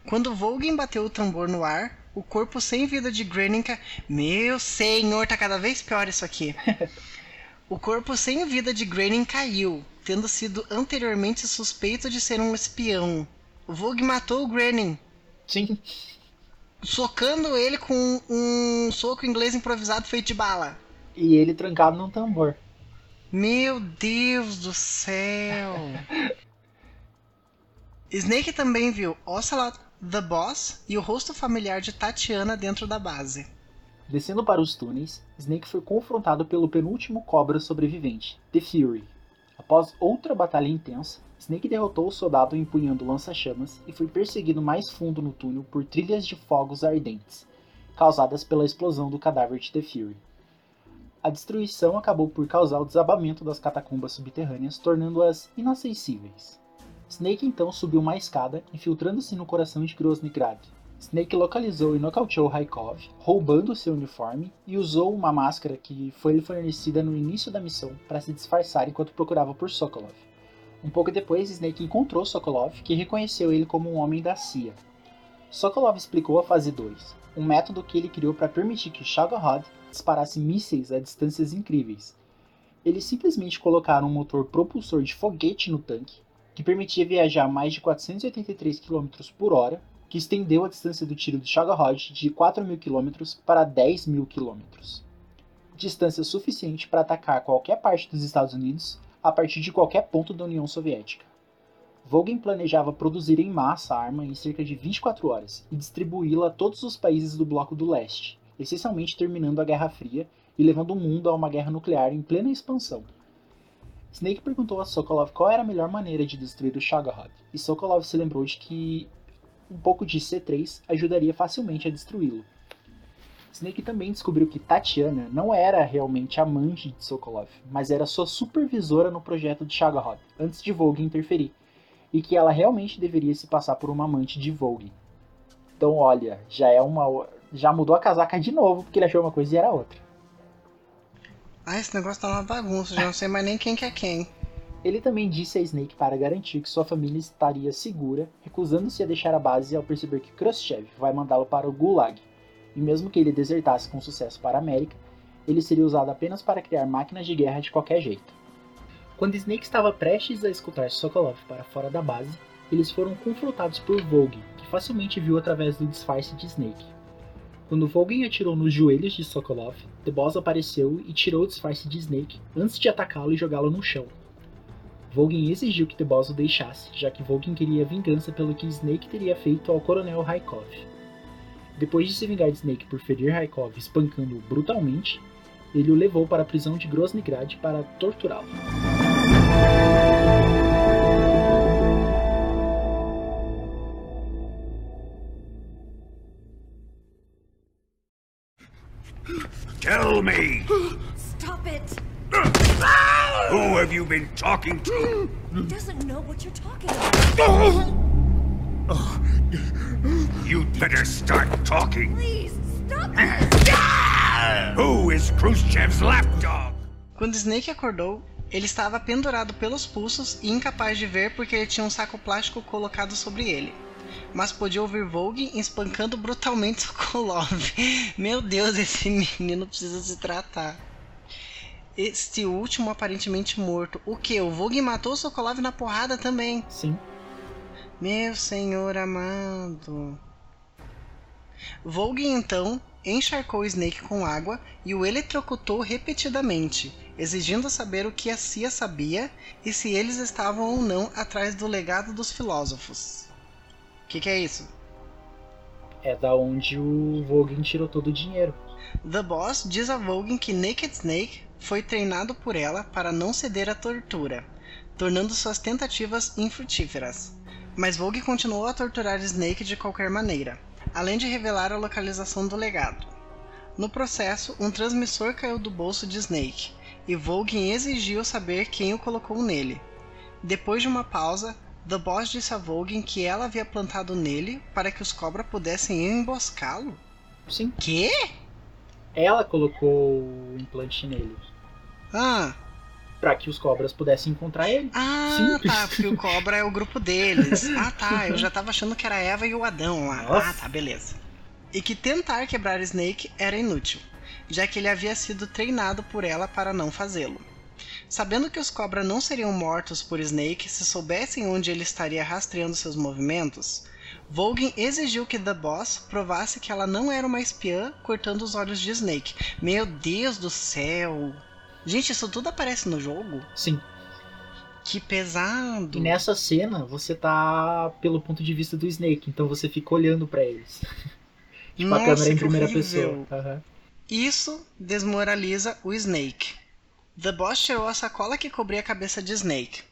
Quando Volgin bateu o tambor no ar, o corpo sem vida de Granning ca... Meu senhor, tá cada vez pior isso aqui. O corpo sem vida de Granning caiu, tendo sido anteriormente suspeito de ser um espião. O Vogue matou o Granning. Sim. Socando ele com um soco inglês improvisado feito de bala. E ele trancado num tambor. Meu Deus do céu! Snake também viu Ocelot, The Boss e o rosto familiar de Tatiana dentro da base. Descendo para os túneis, Snake foi confrontado pelo penúltimo cobra sobrevivente, The Fury. Após outra batalha intensa, Snake derrotou o soldado empunhando lança-chamas e foi perseguido mais fundo no túnel por trilhas de fogos ardentes, causadas pela explosão do cadáver de The Fury. A destruição acabou por causar o desabamento das catacumbas subterrâneas, tornando-as inacessíveis. Snake então subiu uma escada, infiltrando-se no coração de Groznygrad. Snake localizou e nocauteou Raikov, roubando seu uniforme, e usou uma máscara que foi lhe fornecida no início da missão para se disfarçar enquanto procurava por Sokolov. Um pouco depois, Snake encontrou Sokolov, que reconheceu ele como um homem da CIA. Sokolov explicou a fase 2, um método que ele criou para permitir que Shagohod disparasse mísseis a distâncias incríveis. Eles simplesmente colocaram um motor propulsor de foguete no tanque, que permitia viajar a mais de 483 km por hora, que estendeu a distância do tiro de Shagohod de 4.000 km para 10.000 km. Distância suficiente para atacar qualquer parte dos Estados Unidos a partir de qualquer ponto da União Soviética. Vogel planejava produzir em massa a arma em cerca de 24 horas e distribuí-la a todos os países do Bloco do Leste, essencialmente terminando a Guerra Fria e levando o mundo a uma guerra nuclear em plena expansão. Snake perguntou a Sokolov qual era a melhor maneira de destruir o Shagohod, e Sokolov se lembrou de que um pouco de C3 ajudaria facilmente a destruí-lo. Snake também descobriu que Tatiana não era realmente amante de Sokolov, mas era sua supervisora no projeto de Shagohod, antes de Vogue interferir, e que ela realmente deveria se passar por uma amante de Vogue. Então, olha, já é uma. Já mudou a casaca de novo, porque ele achou uma coisa e era outra. Ah, esse negócio tá uma bagunça, já não sei mais nem quem que é quem. Ele também disse a Snake para garantir que sua família estaria segura, recusando-se a deixar a base ao perceber que Khrushchev vai mandá-lo para o Gulag. E mesmo que ele desertasse com sucesso para a América, ele seria usado apenas para criar máquinas de guerra de qualquer jeito. Quando Snake estava prestes a escutar Sokolov para fora da base, eles foram confrontados por Vogue, que facilmente viu através do disfarce de Snake. Quando Vogue atirou nos joelhos de Sokolov, The Boss apareceu e tirou o disfarce de Snake antes de atacá-lo e jogá-lo no chão. Vogue exigiu que The Boss o deixasse, já que Vogue queria vingança pelo que Snake teria feito ao Coronel Raikov. Depois de se vingar de Snake por ferir Raikov espancando-o brutalmente, ele o levou para a prisão de Groznygrad para torturá-lo. Tell me, Stop it! who have you been talking to? He doesn't know what you're talking about. Better start talking. Please, stop! Who is Khrushchev's lapdog? Quando Snake acordou, ele estava pendurado pelos pulsos e incapaz de ver porque ele tinha um saco plástico colocado sobre ele. Mas podia ouvir Vogue espancando brutalmente Sokolov. Meu Deus, esse menino precisa se tratar. Este último aparentemente morto. O que? O Vogue matou Sokolov na porrada também. Sim. Meu senhor amado. Vogue então encharcou Snake com água e o eletrocutou repetidamente, exigindo saber o que a CIA sabia e se eles estavam ou não atrás do legado dos filósofos. O que, que é isso? É da onde o Vogue tirou todo o dinheiro. The Boss diz a Vogue que Naked Snake foi treinado por ela para não ceder à tortura, tornando suas tentativas infrutíferas. Mas Vogue continuou a torturar Snake de qualquer maneira, além de revelar a localização do legado. No processo, um transmissor caiu do bolso de Snake, e Vogue exigiu saber quem o colocou nele. Depois de uma pausa, The Boss disse a Vogue que ela havia plantado nele para que os cobra pudessem emboscá-lo. Sim. Quê? Ela colocou o implante nele. Ah, Pra que os cobras pudessem encontrar ele. Ah, Simples. tá, porque o Cobra é o grupo deles. Ah, tá, eu já tava achando que era a Eva e o Adão lá. Nossa. Ah, tá, beleza. E que tentar quebrar Snake era inútil, já que ele havia sido treinado por ela para não fazê-lo. Sabendo que os Cobra não seriam mortos por Snake se soubessem onde ele estaria rastreando seus movimentos, Vogue exigiu que The Boss provasse que ela não era uma espiã cortando os olhos de Snake. Meu Deus do céu! Gente, isso tudo aparece no jogo? Sim. Que pesado! E nessa cena, você tá pelo ponto de vista do Snake, então você fica olhando pra eles. tipo, a Nossa, câmera em primeira horrível. pessoa. Aham. Isso desmoraliza o Snake. The Boss tirou a sacola que cobria a cabeça de Snake.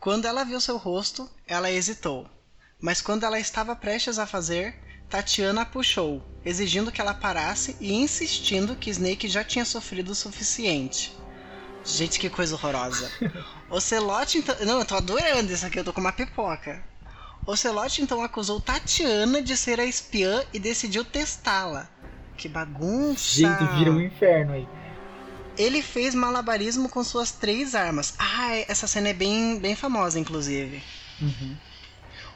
Quando ela viu seu rosto, ela hesitou. Mas quando ela estava prestes a fazer, Tatiana a puxou, exigindo que ela parasse e insistindo que Snake já tinha sofrido o suficiente. Gente, que coisa horrorosa. Ocelote então. Não, eu tô adorando isso aqui, eu tô com uma pipoca. Ocelote então acusou Tatiana de ser a espiã e decidiu testá-la. Que bagunça! Gente, vira um inferno aí. Ele fez malabarismo com suas três armas. Ah, essa cena é bem, bem famosa, inclusive. Uhum.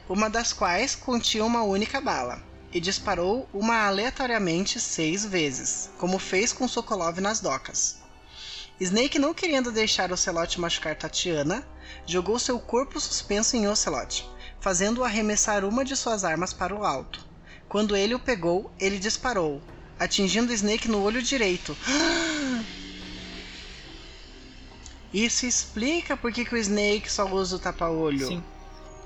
Uma das quais continha uma única bala. E disparou uma aleatoriamente seis vezes, como fez com Sokolov nas docas. Snake, não querendo deixar Ocelote machucar Tatiana, jogou seu corpo suspenso em Ocelote, fazendo-o arremessar uma de suas armas para o alto. Quando ele o pegou, ele disparou, atingindo Snake no olho direito. Isso explica por que, que o Snake só usa o tapa-olho. Sim.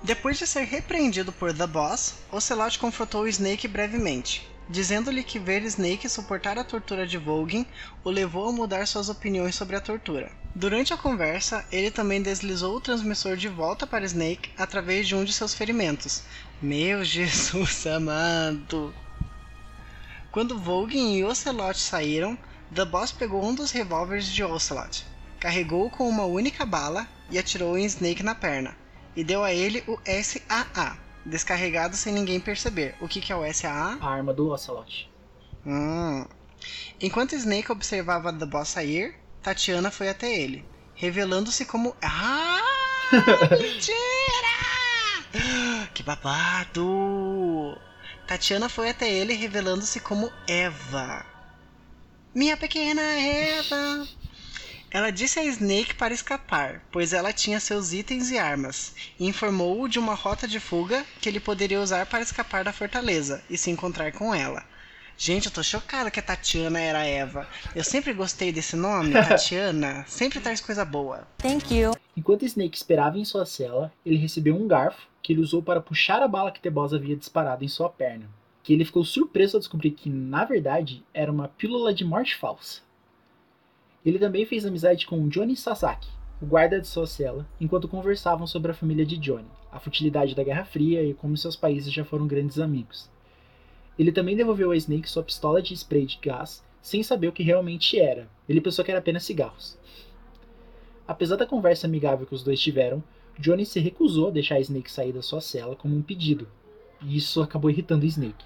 Depois de ser repreendido por The Boss, Ocelot confrontou Snake brevemente, dizendo-lhe que ver Snake suportar a tortura de Vogue o levou a mudar suas opiniões sobre a tortura. Durante a conversa, ele também deslizou o transmissor de volta para Snake através de um de seus ferimentos. Meu Jesus amado! Quando Vogue e Ocelot saíram, The Boss pegou um dos revólveres de Ocelot, carregou-o com uma única bala e atirou em Snake na perna, e deu a ele o SAA, descarregado sem ninguém perceber. O que, que é o SAA? A arma do Ocelot. Hum. Enquanto Snake observava The Boss sair, Tatiana foi até ele, revelando-se como. Ah! Mentira! Que babado! Tatiana foi até ele, revelando-se como Eva. Minha pequena Eva! Ela disse a Snake para escapar, pois ela tinha seus itens e armas, e informou-o de uma rota de fuga que ele poderia usar para escapar da fortaleza e se encontrar com ela. Gente, eu tô chocada que a Tatiana era a Eva. Eu sempre gostei desse nome, Tatiana. Sempre traz coisa boa. Thank you. Enquanto Snake esperava em sua cela, ele recebeu um garfo que ele usou para puxar a bala que The Boss havia disparado em sua perna. Que ele ficou surpreso ao descobrir que, na verdade, era uma pílula de morte falsa. Ele também fez amizade com Johnny Sasaki, o guarda de sua cela, enquanto conversavam sobre a família de Johnny, a futilidade da Guerra Fria e como seus países já foram grandes amigos. Ele também devolveu a Snake sua pistola de spray de gás, sem saber o que realmente era. Ele pensou que era apenas cigarros. Apesar da conversa amigável que os dois tiveram, Johnny se recusou a deixar a Snake sair da sua cela como um pedido, e isso acabou irritando Snake.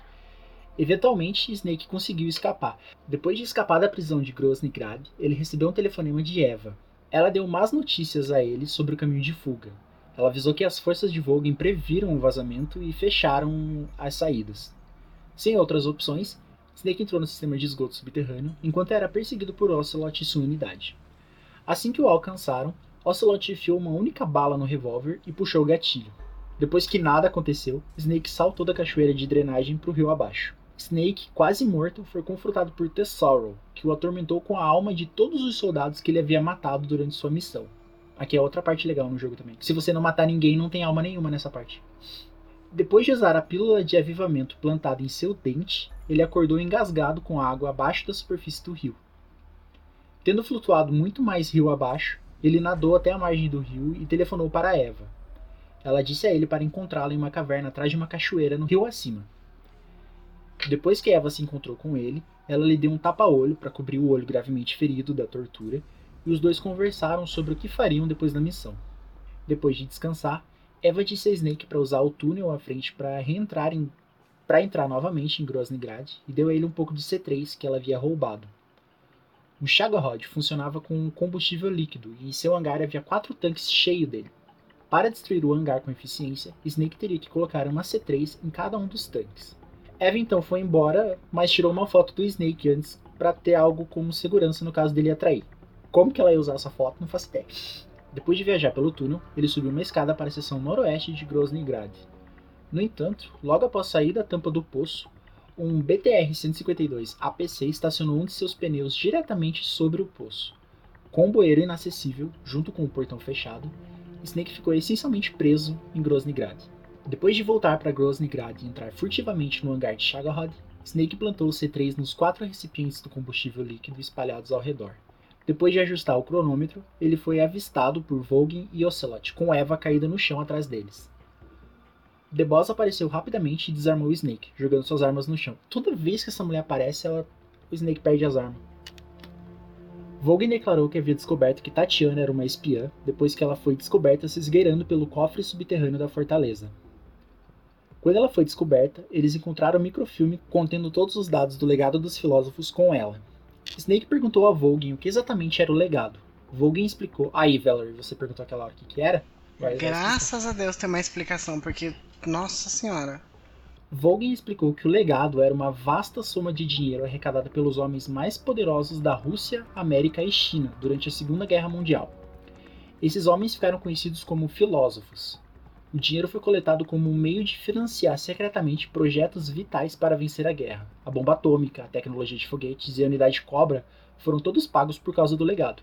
Eventualmente, Snake conseguiu escapar. Depois de escapar da prisão de Grozny Grad, ele recebeu um telefonema de Eva. Ela deu más notícias a ele sobre o caminho de fuga. Ela avisou que as forças de Vogan previram o vazamento e fecharam as saídas. Sem outras opções, Snake entrou no sistema de esgoto subterrâneo enquanto era perseguido por Ocelot e sua unidade. Assim que o alcançaram, Ocelot enfiou uma única bala no revólver e puxou o gatilho. Depois que nada aconteceu, Snake saltou da cachoeira de drenagem para o rio abaixo. Snake, quase morto, foi confrontado por Tesoro, que o atormentou com a alma de todos os soldados que ele havia matado durante sua missão. Aqui é outra parte legal no jogo também. Se você não matar ninguém, não tem alma nenhuma nessa parte. Depois de usar a pílula de avivamento plantada em seu dente, ele acordou engasgado com água abaixo da superfície do rio. Tendo flutuado muito mais rio abaixo, ele nadou até a margem do rio e telefonou para Eva. Ela disse a ele para encontrá-la em uma caverna atrás de uma cachoeira no rio acima. Depois que Eva se encontrou com ele, ela lhe deu um tapa-olho para cobrir o olho gravemente ferido da tortura, e os dois conversaram sobre o que fariam depois da missão. Depois de descansar, Eva disse a Snake para usar o túnel à frente para reentrar em para entrar novamente em Groznygrad e deu a ele um pouco de C3 que ela havia roubado. O Shagorod funcionava com combustível líquido e em seu hangar havia quatro tanques cheios dele. Para destruir o hangar com eficiência, Snake teria que colocar uma C3 em cada um dos tanques. Eva então foi embora, mas tirou uma foto do Snake antes para ter algo como segurança no caso dele atrair. Como que ela ia usar essa foto, não faço ideia. Depois de viajar pelo túnel, ele subiu uma escada para a seção noroeste de Groznygrad. No entanto, logo após sair da tampa do poço, um BTR-152 APC estacionou um de seus pneus diretamente sobre o poço. Com o bueiro inacessível, junto com o portão fechado, Snake ficou essencialmente preso em Groznygrad. Depois de voltar para Groznygrad e entrar furtivamente no hangar de Shagorod, Snake plantou o C3 nos quatro recipientes do combustível líquido espalhados ao redor. Depois de ajustar o cronômetro, ele foi avistado por Volgin e Ocelot, com Eva caída no chão atrás deles. The Boss apareceu rapidamente e desarmou o Snake, jogando suas armas no chão. Toda vez que essa mulher aparece, ela... o Snake perde as armas. Volgin declarou que havia descoberto que Tatiana era uma espiã depois que ela foi descoberta se esgueirando pelo cofre subterrâneo da fortaleza. Quando ela foi descoberta, eles encontraram um microfilme contendo todos os dados do legado dos filósofos com ela. Snake perguntou a Volgin o que exatamente era o legado. Volgin explicou. Aí, Valerie, você perguntou aquela hora o que, que era? Graças a Deus tem uma explicação, porque, nossa senhora. Volgin explicou que o legado era uma vasta soma de dinheiro arrecadada pelos homens mais poderosos da Rússia, América e China durante a Segunda Guerra Mundial. Esses homens ficaram conhecidos como filósofos. O dinheiro foi coletado como um meio de financiar secretamente projetos vitais para vencer a guerra. A bomba atômica, a tecnologia de foguetes e a unidade Cobra foram todos pagos por causa do legado.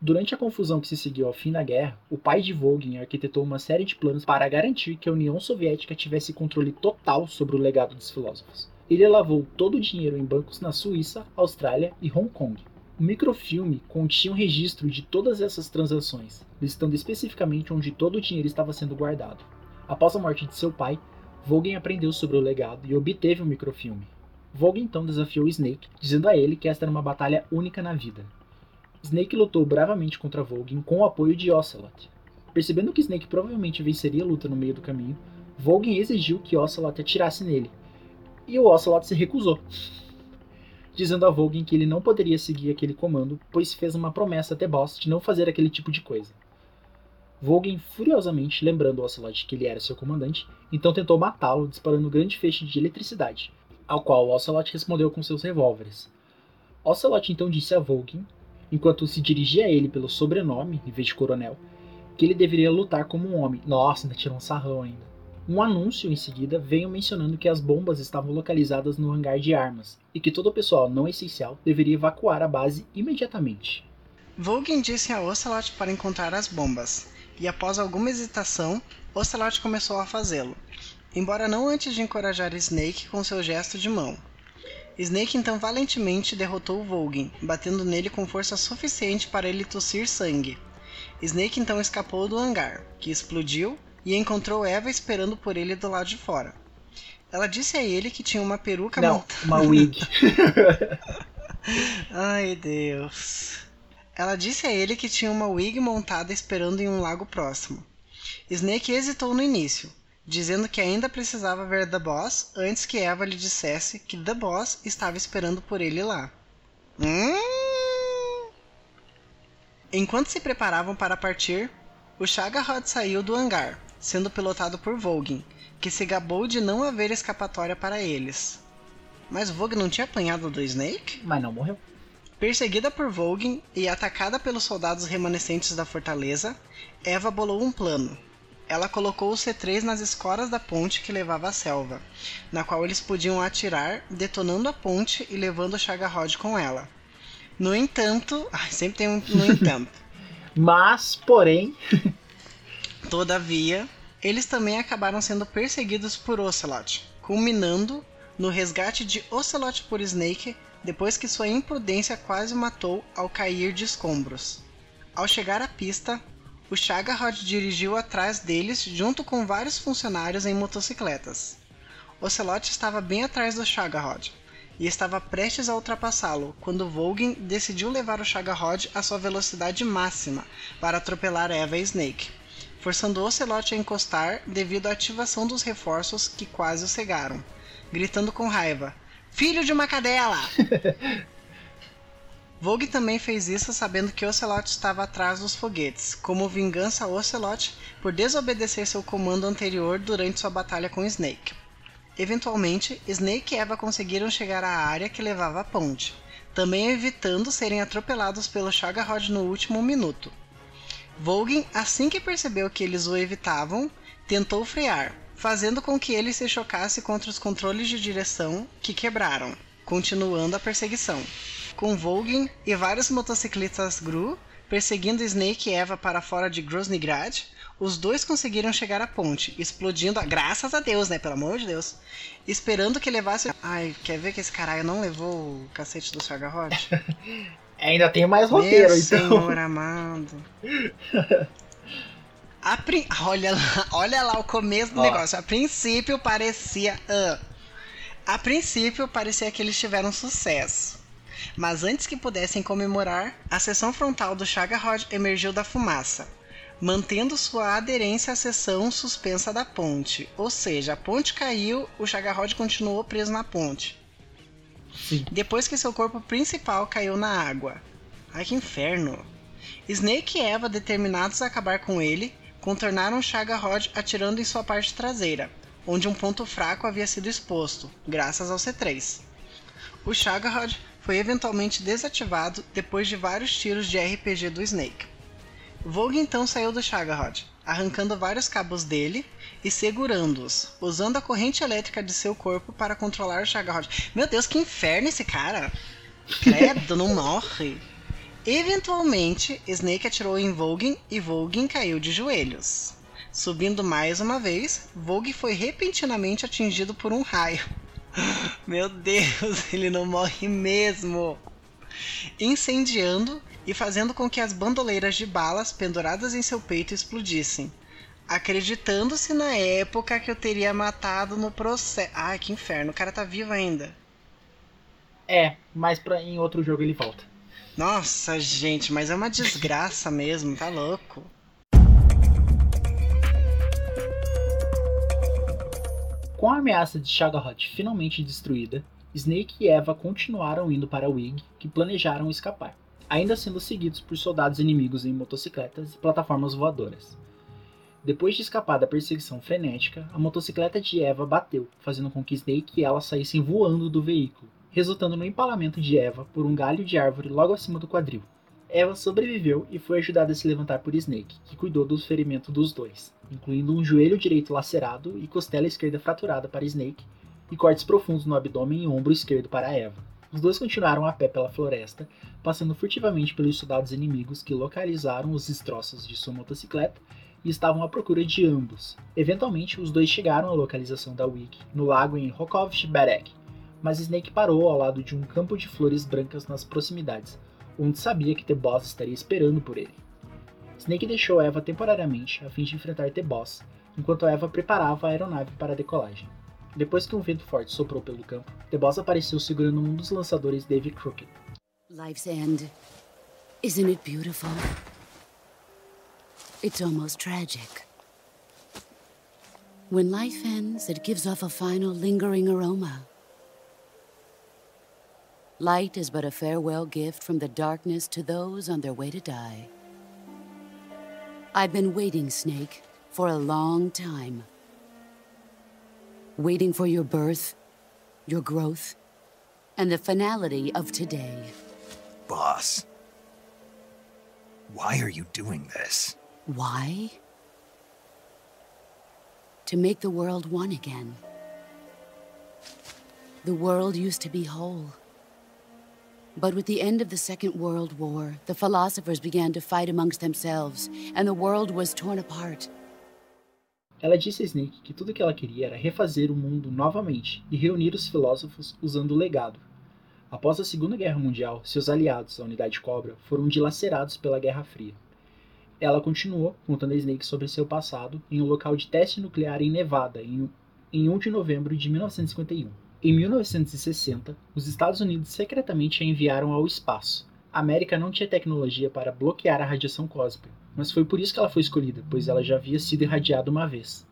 Durante a confusão que se seguiu ao fim da guerra, o pai de Volgin arquitetou uma série de planos para garantir que a União Soviética tivesse controle total sobre o legado dos filósofos. Ele lavou todo o dinheiro em bancos na Suíça, Austrália e Hong Kong. O microfilme continha um registro de todas essas transações, listando especificamente onde todo o dinheiro estava sendo guardado. Após a morte de seu pai, Volgin aprendeu sobre o legado e obteve o um microfilme. Volgin então desafiou Snake, dizendo a ele que esta era uma batalha única na vida. Snake lutou bravamente contra Volgin com o apoio de Ocelot. Percebendo que Snake provavelmente venceria a luta no meio do caminho, Volgin exigiu que Ocelot atirasse nele, e o Ocelot se recusou, dizendo a Volgin que ele não poderia seguir aquele comando, pois fez uma promessa a The Boss de não fazer aquele tipo de coisa. Volgin, furiosamente lembrando Ocelot que ele era seu comandante, então tentou matá-lo disparando um grande feixe de eletricidade, ao qual Ocelot respondeu com seus revólveres. Ocelot então disse a Volgin, enquanto se dirigia a ele pelo sobrenome, em vez de coronel, que ele deveria lutar como um homem. Nossa, ainda tirou um sarrão ainda. Um anúncio em seguida veio mencionando que as bombas estavam localizadas no hangar de armas e que todo o pessoal não essencial deveria evacuar a base imediatamente. Volgin disse a Ocelot para encontrar as bombas, e após alguma hesitação, Ocelot começou a fazê-lo, embora não antes de encorajar Snake com seu gesto de mão. Snake então valentemente derrotou Volgin, batendo nele com força suficiente para ele tossir sangue. Snake então escapou do hangar, que explodiu, e encontrou Eva esperando por ele do lado de fora. Ela disse a ele que tinha uma peruca Não, montada. uma wig. Ai, Deus. Ela disse a ele que tinha uma wig montada esperando em um lago próximo. Snake hesitou no início, dizendo que ainda precisava ver The Boss antes que Eva lhe dissesse que The Boss estava esperando por ele lá. Hum? Enquanto se preparavam para partir, o Shagarrod saiu do hangar, sendo pilotado por Volgin, que se gabou de não haver escapatória para eles. Mas Volgin não tinha apanhado do Snake? Mas não morreu. Perseguida por Volgin e atacada pelos soldados remanescentes da fortaleza, Eva bolou um plano. Ela colocou o C3 nas escoras da ponte que levava à selva, na qual eles podiam atirar, detonando a ponte e levando o Shagarrod com ela. No entanto, ai, sempre tem um no entanto. Mas, porém, Todavia, eles também acabaram sendo perseguidos por Ocelot, culminando no resgate de Ocelot por Snake depois que sua imprudência quase o matou ao cair de escombros. Ao chegar à pista, o Shagarrod dirigiu atrás deles junto com vários funcionários em motocicletas. Ocelot estava bem atrás do Shagarrod e estava prestes a ultrapassá-lo quando Volgin decidiu levar o Shagarrod à sua velocidade máxima para atropelar Eva e Snake, forçando Ocelot a encostar devido à ativação dos reforços que quase o cegaram, gritando com raiva: Filho de uma cadela! Vogue também fez isso sabendo que Ocelot estava atrás dos foguetes, como vingança a Ocelot por desobedecer seu comando anterior durante sua batalha com Snake. Eventualmente, Snake e Eva conseguiram chegar à área que levava à ponte, também evitando serem atropelados pelo Shagarrod no último minuto. Volgin, assim que percebeu que eles o evitavam, tentou frear, fazendo com que ele se chocasse contra os controles de direção, que quebraram, continuando a perseguição. Com Volgin e vários motociclistas Gru perseguindo Snake e Eva para fora de Groznygrad, os dois conseguiram chegar à ponte, explodindo, a... graças a Deus, né, pelo amor de Deus, esperando que levasse... Ai, quer ver que esse caralho não levou o cacete do Shagarrod? ainda tem mais roteiro, Meu então. senhor amado. Prin- olha, lá, olha lá o começo do Ó. negócio. A princípio parecia. ah, a princípio parecia que eles tiveram sucesso. Mas antes que pudessem comemorar, a seção frontal do Shagarrod emergiu da fumaça, mantendo sua aderência à seção suspensa da ponte. Ou seja, a ponte caiu, o Shagarrod continuou preso na ponte. Depois que seu corpo principal caiu na água. Ai que inferno! Snake e Eva, determinados a acabar com ele, contornaram Shagarrod atirando em sua parte traseira, onde um ponto fraco havia sido exposto, graças ao C3. O Shagarrod foi eventualmente desativado depois de vários tiros de RPG do Snake. Vogue então saiu do Shagarrod, arrancando vários cabos dele e segurando-os, usando a corrente elétrica de seu corpo para controlar o Shagarrod. Meu Deus, que inferno esse cara! Credo, não morre! Eventualmente, Snake atirou em Volgin e Volgin caiu de joelhos. Subindo mais uma vez, Vogue foi repentinamente atingido por um raio. Meu Deus, ele não morre mesmo! Incendiando e fazendo com que as bandoleiras de balas penduradas em seu peito explodissem. Acreditando-se na época que eu teria matado no processo. Ai, que inferno, o cara tá vivo ainda. É, mas pra, em outro jogo ele volta. Nossa, gente, mas é uma desgraça mesmo, tá louco. Com a ameaça de Shadowhut finalmente destruída, Snake e Eva continuaram indo para Wig, que planejaram escapar, ainda sendo seguidos por soldados inimigos em motocicletas e plataformas voadoras. Depois de escapar da perseguição frenética, a motocicleta de Eva bateu, fazendo com que Snake e ela saíssem voando do veículo, resultando no empalamento de Eva por um galho de árvore logo acima do quadril. Eva sobreviveu e foi ajudada a se levantar por Snake, que cuidou dos ferimentos dos dois, incluindo um joelho direito lacerado e costela esquerda fraturada para Snake, e cortes profundos no abdômen e ombro esquerdo para Eva. Os dois continuaram a pé pela floresta, passando furtivamente pelos soldados inimigos que localizaram os destroços de sua motocicleta e estavam à procura de ambos. Eventualmente, os dois chegaram à localização da Wiki, no lago em Rokovsh Berek, mas Snake parou ao lado de um campo de flores brancas nas proximidades, onde sabia que The Boss estaria esperando por ele. Snake deixou Eva temporariamente a fim de enfrentar The Boss, enquanto Eva preparava a aeronave para a decolagem. Depois que um vento forte soprou pelo campo, The Boss apareceu segurando um dos lançadores Davy Crooked. Life's end. Isn't it beautiful? It's almost tragic. When life ends, it gives off a final lingering aroma. Light is but a farewell gift from the darkness to those on their way to die. I've been waiting, Snake, for a long time. Waiting for your birth, your growth, and the finality of today. Boss. Why are you doing this? Why? To make the world one again. The world used to be whole. But with the end of the Second World War, the philosophers began to fight amongst themselves, and the world was torn apart. Ela disse a Snake que tudo que ela queria era refazer o mundo novamente e reunir os filósofos usando o legado. Após a Segunda Guerra Mundial, seus aliados, a Unidade Cobra, foram dilacerados pela Guerra Fria. Ela continuou contando a Snake sobre seu passado em um local de teste nuclear em Nevada, em, em 1 de novembro de 1951. Em 1960, os Estados Unidos secretamente a enviaram ao espaço. A América não tinha tecnologia para bloquear a radiação cósmica, mas foi por isso que ela foi escolhida, pois ela já havia sido irradiada uma vez.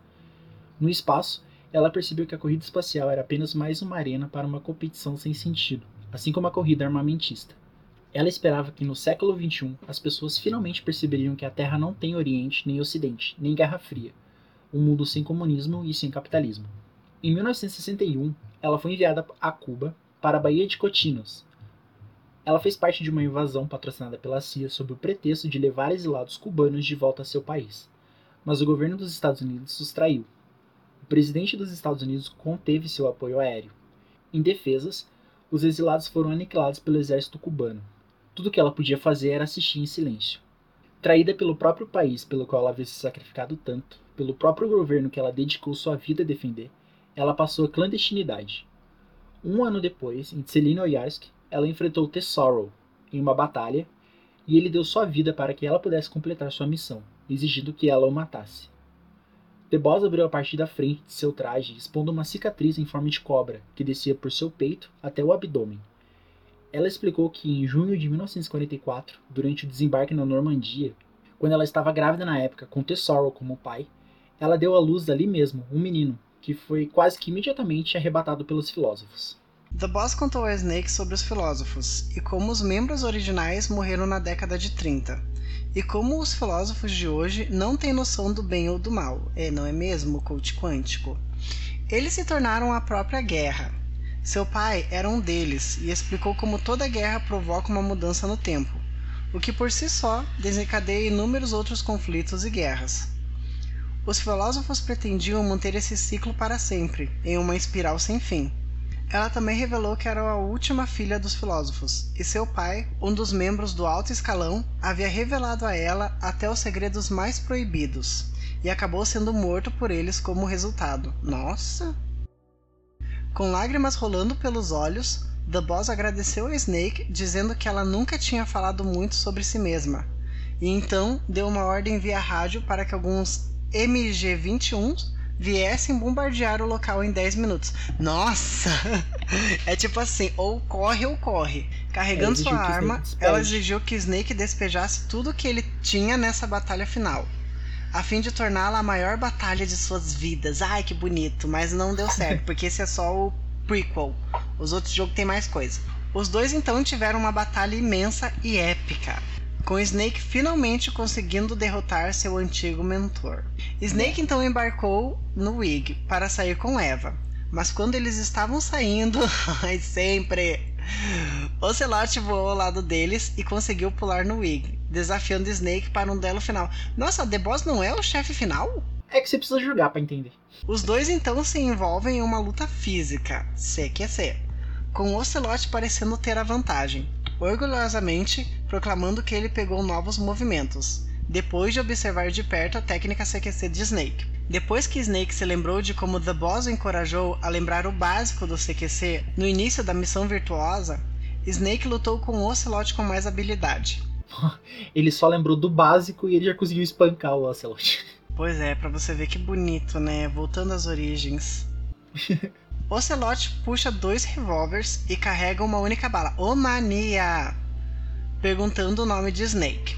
No espaço, ela percebeu que a corrida espacial era apenas mais uma arena para uma competição sem sentido, assim como a corrida armamentista. Ela esperava que no século XXI as pessoas finalmente perceberiam que a Terra não tem Oriente nem Ocidente, nem Guerra Fria, um mundo sem comunismo e sem capitalismo. Em 1961, ela foi enviada a Cuba para a Baía de Cotinos. Ela fez parte de uma invasão patrocinada pela CIA sob o pretexto de levar exilados cubanos de volta a seu país, mas o governo dos Estados Unidos sustraiu. O presidente dos Estados Unidos conteve seu apoio aéreo. Em defesas, os exilados foram aniquilados pelo exército cubano. Tudo que ela podia fazer era assistir em silêncio. Traída pelo próprio país pelo qual ela havia se sacrificado tanto, pelo próprio governo que ela dedicou sua vida a defender, ela passou a clandestinidade. Um ano depois, em Tselinoyarsk, ela enfrentou Tesoro em uma batalha e ele deu sua vida para que ela pudesse completar sua missão, exigindo que ela o matasse. Boss abriu a parte da frente de seu traje, expondo uma cicatriz em forma de cobra que descia por seu peito até o abdômen. Ela explicou que em junho de 1944, durante o desembarque na Normandia, quando ela estava grávida na época com Tesoro como pai, ela deu à luz ali mesmo um menino, que foi quase que imediatamente arrebatado pelos filósofos. The Boss contou a Snake sobre os filósofos e como os membros originais morreram na década de 30. E como os filósofos de hoje não têm noção do bem ou do mal, é, não é mesmo, coach quântico? Eles se tornaram a própria guerra. Seu pai era um deles e explicou como toda guerra provoca uma mudança no tempo, o que por si só desencadeia inúmeros outros conflitos e guerras. Os filósofos pretendiam manter esse ciclo para sempre, em uma espiral sem fim. Ela também revelou que era a última filha dos filósofos, e seu pai, um dos membros do alto escalão, havia revelado a ela até os segredos mais proibidos, e acabou sendo morto por eles como resultado. Nossa! Com lágrimas rolando pelos olhos, The Boss agradeceu a Snake, dizendo que ela nunca tinha falado muito sobre si mesma, e então deu uma ordem via rádio para que alguns MG-21 viessem bombardear o local em 10 minutos. Nossa! É tipo assim, ou corre ou corre. Carregando sua arma, ela exigiu que Snake despejasse tudo que ele tinha nessa batalha final. A fim de torná-la a maior batalha de suas vidas. Ai, que bonito, mas não deu certo, porque esse é só o prequel. Os outros jogos tem mais coisa. Os dois então tiveram uma batalha imensa e épica, com Snake finalmente conseguindo derrotar seu antigo mentor. Snake então embarcou no Wig para sair com Eva, mas quando eles estavam saindo, ai sempre, Ocelot voou ao lado deles e conseguiu pular no Wig, desafiando Snake para um duelo final. Nossa, The Boss não é o chefe final? É que você precisa jogar para entender. Os dois então se envolvem em uma luta física, CQC, com Ocelot parecendo ter a vantagem, orgulhosamente proclamando que ele pegou novos movimentos, depois de observar de perto a técnica CQC de Snake. Depois que Snake se lembrou de como The Boss o encorajou a lembrar o básico do CQC no início da missão virtuosa, Snake lutou com o Ocelot com mais habilidade. ele só lembrou do básico e ele já conseguiu espancar o Ocelot. Pois é, para você ver que bonito, né? Voltando às origens. Ocelot puxa dois revólveres e carrega uma única bala. Ô mania! Perguntando o nome de Snake.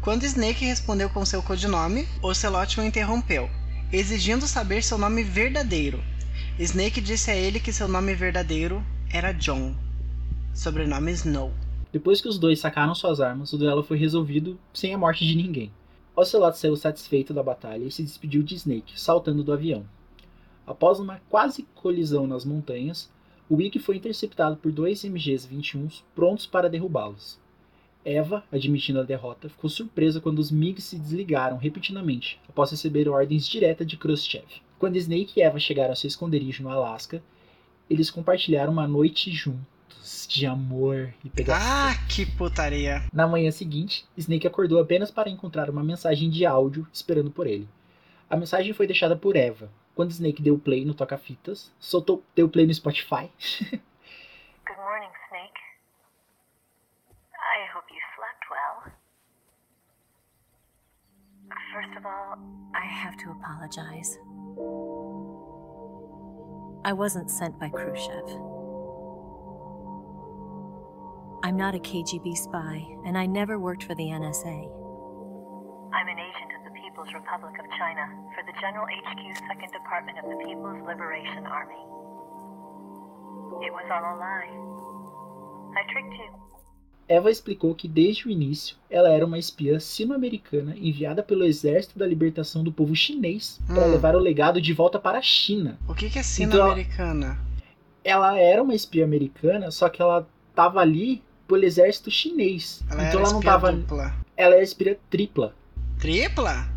Quando Snake respondeu com seu codinome, Ocelot o interrompeu, exigindo saber seu nome verdadeiro. Snake disse a ele que seu nome verdadeiro era John, sobrenome Snow. Depois que os dois sacaram suas armas, o duelo foi resolvido sem a morte de ninguém. Ocelot saiu satisfeito da batalha e se despediu de Snake, saltando do avião. Após uma quase colisão nas montanhas, o Wig foi interceptado por dois MGs-21 prontos para derrubá-los. Eva, admitindo a derrota, ficou surpresa quando os MiGs se desligaram repetidamente, após receber ordens diretas de Khrushchev. Quando Snake e Eva chegaram ao seu esconderijo no Alasca, eles compartilharam uma noite juntos, de amor e pegação. Ah, que putaria! Na manhã seguinte, Snake acordou apenas para encontrar uma mensagem de áudio esperando por ele. A mensagem foi deixada por Eva. Quando Snake deu play no toca-fitas, soltou, deu play no Spotify. Good morning, Snake. I hope you slept well. First of all, I have to apologize. I wasn't sent by Khrushchev. I'm not a KGB spy, and I never worked for the NSA. I'm an agent of the People's Republic of China for the General HQ Second Department of the People's Liberation Army. It was all a lie. I tricked you. Eva explicou que desde o início ela era uma espiã sino-americana enviada pelo Exército da Libertação do Povo Chinês para Hum. levar o legado de volta para a China. O que, que é Então, sino-americana? ela era uma espiã americana, só que ela tava ali pelo exército chinês. Ela então era ela não tava. dupla. Ela era espiã tripla. Tripla?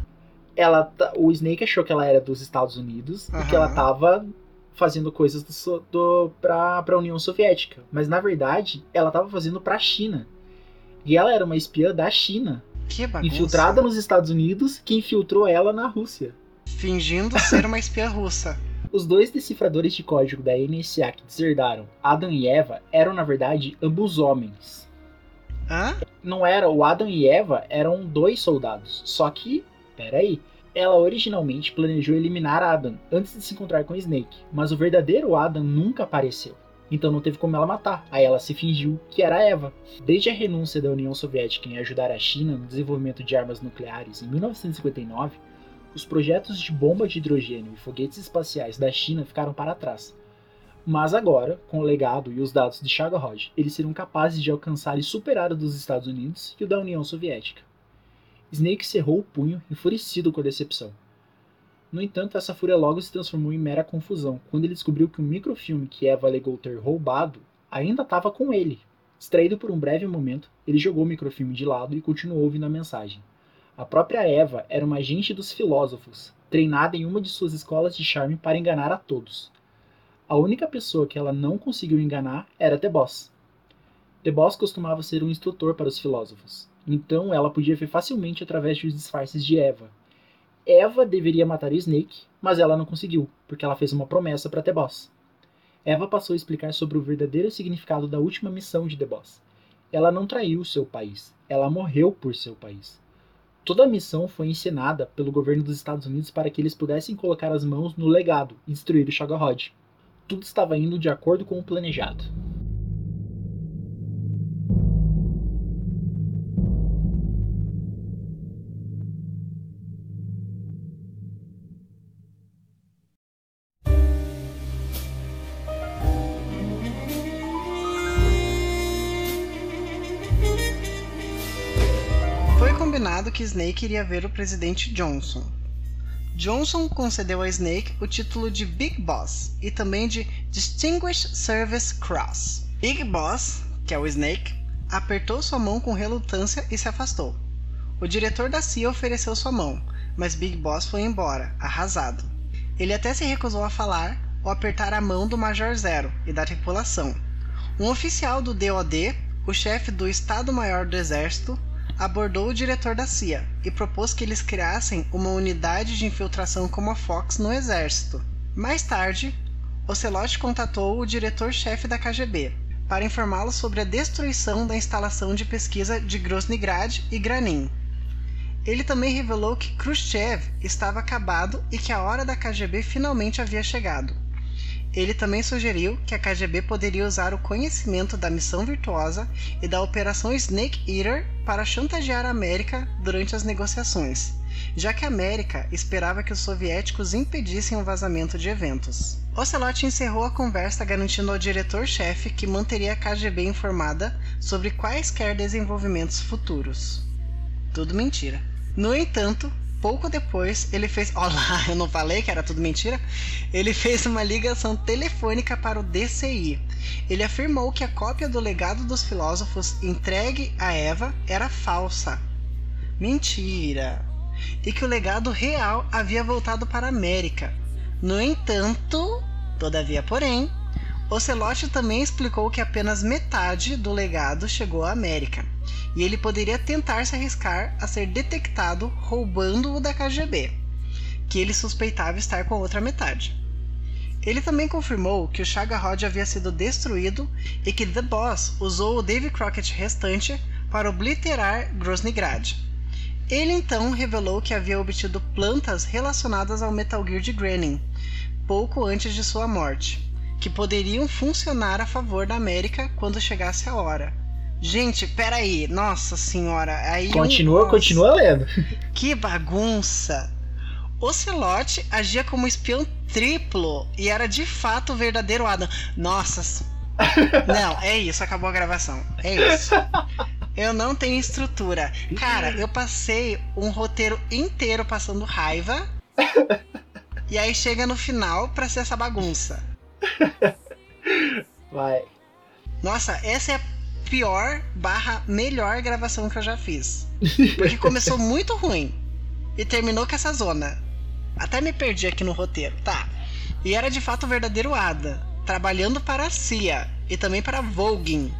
Ela, ta- o Snake achou que ela era dos Estados Unidos e que ela tava fazendo coisas do, do, pra, pra União Soviética. Mas na verdade, ela tava fazendo pra China. E ela era uma espiã da China, Que bagunça. infiltrada nos Estados Unidos, que infiltrou ela na Rússia. Fingindo ser uma espiã russa. Os dois decifradores de código da NSA que deserdaram Adam e Eva eram, na verdade, ambos homens. Hã? Não era, o Adam e Eva eram dois soldados. Só que, peraí, ela originalmente planejou eliminar Adam antes de se encontrar com Snake, mas o verdadeiro Adam nunca apareceu. Então não teve como ela matar. Aí ela se fingiu que era Eva. Desde a renúncia da União Soviética em ajudar a China no desenvolvimento de armas nucleares em 1959, os projetos de bomba de hidrogênio e foguetes espaciais da China ficaram para trás. Mas agora, com o legado e os dados de Chaga-Rod, eles serão capazes de alcançar e superar o dos Estados Unidos e o da União Soviética. Snake cerrou o punho, enfurecido com a decepção. No entanto, essa fúria logo se transformou em mera confusão quando ele descobriu que o microfilme que Eva alegou ter roubado ainda estava com ele. Distraído por um breve momento, ele jogou o microfilme de lado e continuou ouvindo a mensagem. A própria Eva era uma agente dos filósofos, treinada em uma de suas escolas de charme para enganar a todos. A única pessoa que ela não conseguiu enganar era The Boss. The Boss costumava ser um instrutor para os filósofos, então ela podia ver facilmente através dos disfarces de Eva. Eva deveria matar Snake, mas ela não conseguiu, porque ela fez uma promessa para The Boss. Eva passou a explicar sobre o verdadeiro significado da última missão de The Boss. Ela não traiu seu país, ela morreu por seu país. Toda a missão foi encenada pelo governo dos Estados Unidos para que eles pudessem colocar as mãos no legado e destruir o Shoggoth. Tudo estava indo de acordo com o planejado. Snake iria ver o presidente Johnson. Johnson concedeu a Snake o título de Big Boss e também de Distinguished Service Cross. Big Boss, que é o Snake, apertou sua mão com relutância e se afastou. O diretor da CIA ofereceu sua mão, mas Big Boss foi embora, arrasado. Ele até se recusou a falar ou apertar a mão do Major Zero e da tripulação. Um oficial do DOD, o chefe do Estado-Maior do Exército, abordou o diretor da CIA e propôs que eles criassem uma unidade de infiltração como a Fox no exército. Mais tarde, Ocelot contatou o diretor-chefe da KGB para informá-lo sobre a destruição da instalação de pesquisa de Groznygrad e Granin. Ele também revelou que Khrushchev estava acabado e que a hora da KGB finalmente havia chegado. Ele também sugeriu que a KGB poderia usar o conhecimento da missão virtuosa e da Operação Snake Eater para chantagear a América durante as negociações, já que a América esperava que os soviéticos impedissem o vazamento de eventos. Ocelot encerrou a conversa garantindo ao diretor-chefe que manteria a KGB informada sobre quaisquer desenvolvimentos futuros. Tudo mentira. No entanto, pouco depois, ele fez. Olá, eu não falei que era tudo mentira? Ele fez uma ligação telefônica para o DCI. Ele afirmou que a cópia do legado dos filósofos entregue a Eva era falsa. Mentira! E que o legado real havia voltado para a América. No entanto, todavia, porém, Ocelot também explicou que apenas metade do legado chegou à América e ele poderia tentar se arriscar a ser detectado roubando-o da KGB, que ele suspeitava estar com a outra metade. Ele também confirmou que o Chaga-Rod havia sido destruído e que The Boss usou o Davy Crockett restante para obliterar Groznygrad. Ele então revelou que havia obtido plantas relacionadas ao Metal Gear de Granin, pouco antes de sua morte, que poderiam funcionar a favor da América quando chegasse a hora. Gente, peraí, nossa senhora, aí. Continua, nossa, continua lendo. Que bagunça! Ocelot agia como espião triplo e era de fato o verdadeiro Adam. Nossa. Não, é isso, acabou a gravação. É isso. Eu não tenho estrutura. Cara, eu passei um roteiro inteiro passando raiva. e aí chega no final pra ser essa bagunça. Vai. Nossa, essa é a pior barra melhor gravação que eu já fiz. Porque começou muito ruim e terminou com essa zona. Até me perdi aqui no roteiro, tá? E era de fato o verdadeiro Ada, trabalhando para a CIA e também para Volgin.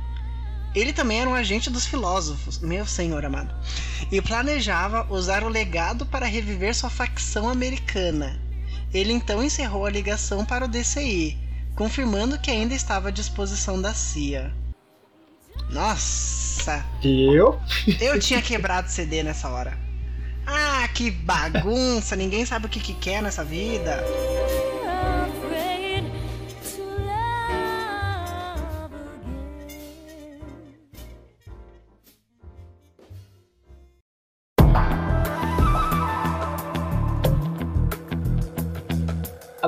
Ele também era um agente dos filósofos, meu senhor amado, e planejava usar o legado para reviver sua facção americana. Ele então encerrou a ligação para o DCI, confirmando que ainda estava à disposição da CIA. Nossa! Viu? Eu tinha quebrado o CD nessa hora. Ah, que bagunça! Ninguém sabe o que, que quer nessa vida.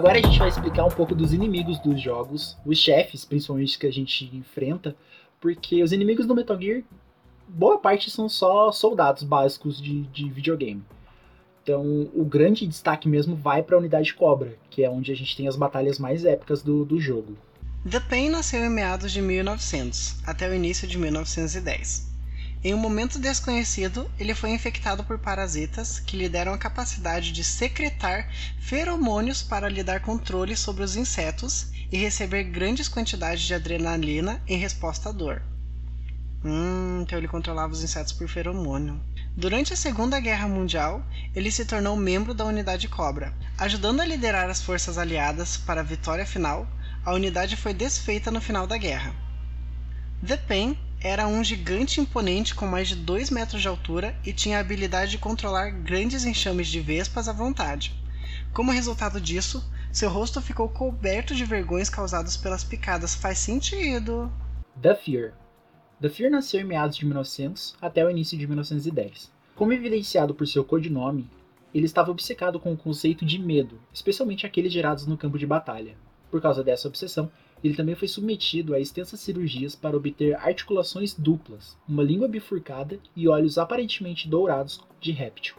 Agora a gente vai explicar um pouco dos inimigos dos jogos, os chefes, principalmente, que a gente enfrenta, porque os inimigos do Metal Gear, boa parte são só soldados básicos de, de videogame. Então, o grande destaque mesmo vai para a unidade Cobra, que é onde a gente tem as batalhas mais épicas do, do jogo. The Pain nasceu em meados de 1900, até o início de 1910. Em um momento desconhecido, ele foi infectado por parasitas que lhe deram a capacidade de secretar feromônios para lhe dar controle sobre os insetos e receber grandes quantidades de adrenalina em resposta à dor. Hum, então ele controlava os insetos por feromônio. Durante a Segunda Guerra Mundial, ele se tornou membro da Unidade Cobra. Ajudando a liderar as forças aliadas para a vitória final, a unidade foi desfeita no final da guerra. The Pen era um gigante imponente com mais de 2 metros de altura e tinha a habilidade de controlar grandes enxames de vespas à vontade. Como resultado disso, seu rosto ficou coberto de vergões causadas pelas picadas. Faz sentido. The Fear. The Fear nasceu em meados de 1900 até o início de 1910. Como evidenciado por seu codinome, ele estava obcecado com o conceito de medo, especialmente aqueles gerados no campo de batalha. Por causa dessa obsessão, Ele também foi submetido a extensas cirurgias para obter articulações duplas, uma língua bifurcada e olhos aparentemente dourados de réptil.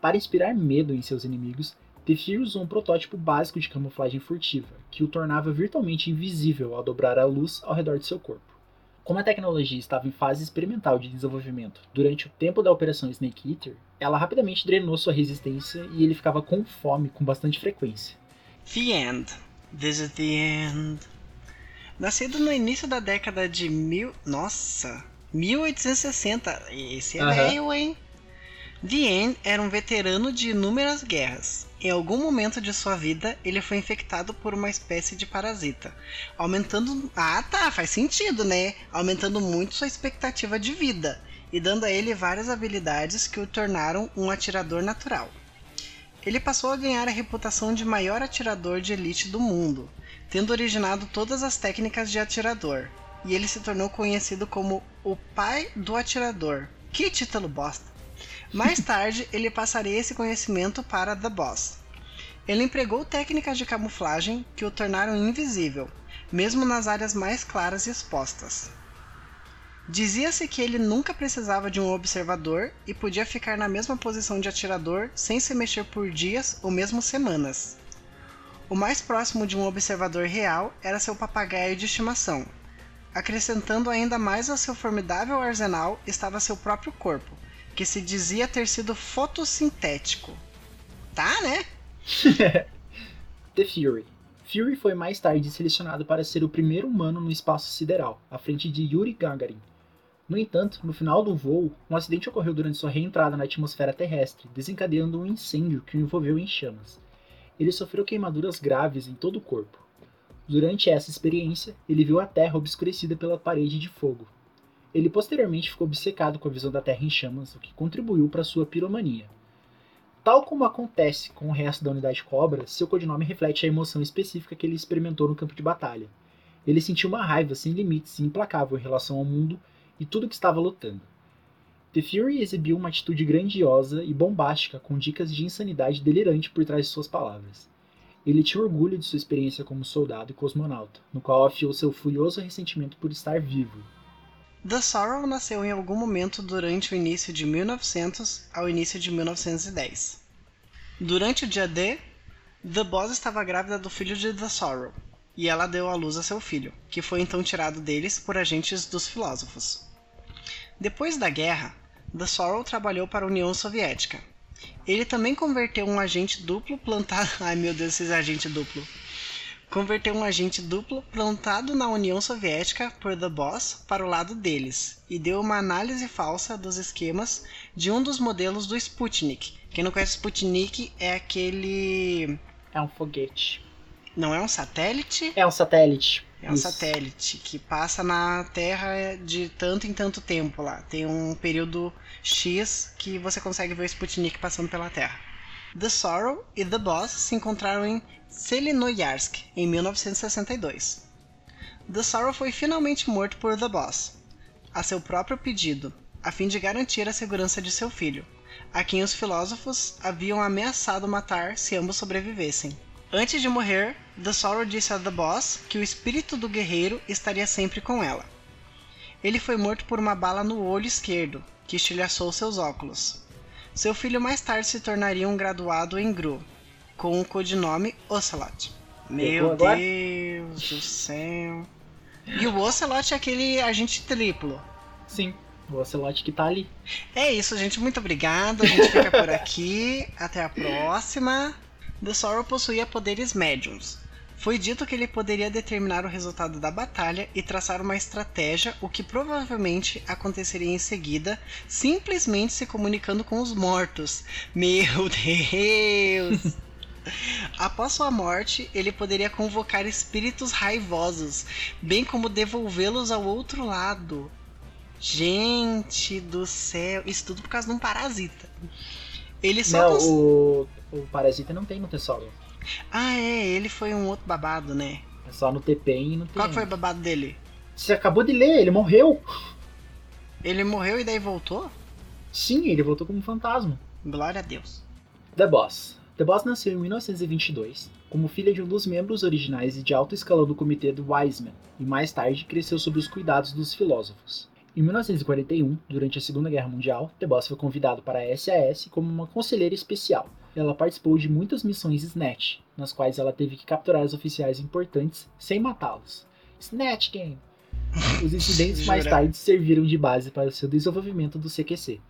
Para inspirar medo em seus inimigos, Tefir usou um protótipo básico de camuflagem furtiva, que o tornava virtualmente invisível ao dobrar a luz ao redor de seu corpo. Como a tecnologia estava em fase experimental de desenvolvimento durante o tempo da Operação Snake Eater, ela rapidamente drenou sua resistência e ele ficava com fome com bastante frequência. The End. This is the end. Nascido no início da década de mil. Nossa! 1860. Esse é Aham. velho, hein? End era um veterano de inúmeras guerras. Em algum momento de sua vida, ele foi infectado por uma espécie de parasita, aumentando. Ah, tá, faz sentido, né? Aumentando muito sua expectativa de vida e dando a ele várias habilidades que o tornaram um atirador natural. Ele passou a ganhar a reputação de maior atirador de elite do mundo, tendo originado todas as técnicas de atirador, e ele se tornou conhecido como o pai do atirador. Que título bosta! Mais tarde, ele passaria esse conhecimento para The Boss. Ele empregou técnicas de camuflagem que o tornaram invisível, mesmo nas áreas mais claras e expostas. Dizia-se que ele nunca precisava de um observador e podia ficar na mesma posição de atirador sem se mexer por dias ou mesmo semanas. O mais próximo de um observador real era seu papagaio de estimação. Acrescentando ainda mais ao seu formidável arsenal estava seu próprio corpo, que se dizia ter sido fotossintético. Tá, né? The Fury. Fury foi mais tarde selecionado para ser o primeiro humano no espaço sideral, à frente de Yuri Gagarin. No entanto, no final do voo, um acidente ocorreu durante sua reentrada na atmosfera terrestre, desencadeando um incêndio que o envolveu em chamas. Ele sofreu queimaduras graves em todo o corpo. Durante essa experiência, ele viu a Terra obscurecida pela parede de fogo. Ele posteriormente ficou obcecado com a visão da Terra em chamas, o que contribuiu para sua piromania. Tal como acontece com o resto da unidade Cobra, seu codinome reflete a emoção específica que ele experimentou no campo de batalha. Ele sentiu uma raiva sem limites e implacável em relação ao mundo e tudo que estava lutando. The Fury exibiu uma atitude grandiosa e bombástica com dicas de insanidade delirante por trás de suas palavras. Ele tinha orgulho de sua experiência como soldado e cosmonauta, no qual afiou seu furioso ressentimento por estar vivo. The Sorrow nasceu em algum momento durante o início de 1900 ao início de 1910. Durante o dia D, The Boss estava grávida do filho de The Sorrow, e ela deu à luz a seu filho, que foi então tirado deles por agentes dos filósofos. Depois da guerra, The Sorrow trabalhou para a União Soviética. Ele também converteu um agente duplo plantado. Ai meu Deus, esse agente duplo converteu um agente duplo plantado na União Soviética por The Boss para o lado deles e deu uma análise falsa dos esquemas de um dos modelos do Sputnik. Quem não conhece Sputnik é aquele. É um foguete. Não é um satélite? É um satélite. É um Isso. satélite que passa na Terra de tanto em tanto tempo lá. Tem um período X que você consegue ver o Sputnik passando pela Terra. The Sorrow e The Boss se encontraram em Selinoyarsk em 1962. The Sorrow foi finalmente morto por The Boss, a seu próprio pedido, a fim de garantir a segurança de seu filho, a quem os filósofos haviam ameaçado matar se ambos sobrevivessem. Antes de morrer, The Sorrow disse a The Boss que o espírito do guerreiro estaria sempre com ela. Ele foi morto por uma bala no olho esquerdo, que estilhaçou seus óculos. Seu filho mais tarde se tornaria um graduado em GRU, com o codinome Ocelot. Meu? Deus do céu. E o Ocelot é aquele agente triplo. Sim, o Ocelot que tá ali. É isso, gente. Muito obrigado. A gente fica por aqui. Até a próxima. The Sorrow possuía poderes médiums. Foi dito que ele poderia determinar o resultado da batalha e traçar uma estratégia, o que provavelmente aconteceria em seguida, simplesmente se comunicando com os mortos. Meu Deus! Após sua morte, ele poderia convocar espíritos raivosos, bem como devolvê-los ao outro lado. Gente do céu, isso tudo por causa de um parasita. Ele só Não, cons- o, o Parasita não tem no Tesoro. Ah, é, ele foi um outro babado, né? É só no TPM e no TM. Qual foi o babado dele? Você acabou de ler, ele morreu. Ele morreu e daí voltou? Sim, ele voltou como fantasma. Glória a Deus. The Boss. The Boss nasceu em 1922 como filha de um dos membros originais e de alto escalão do comitê do Wiseman, e mais tarde cresceu sob os cuidados dos filósofos. Em 1941, durante a Segunda Guerra Mundial, The Boss foi convidado para a SAS como uma conselheira especial. Ela participou de muitas missões Snatch, nas quais ela teve que capturar os oficiais importantes sem matá-los. Snatch Game! Os incidentes mais tarde serviram de base para o seu desenvolvimento do CQC.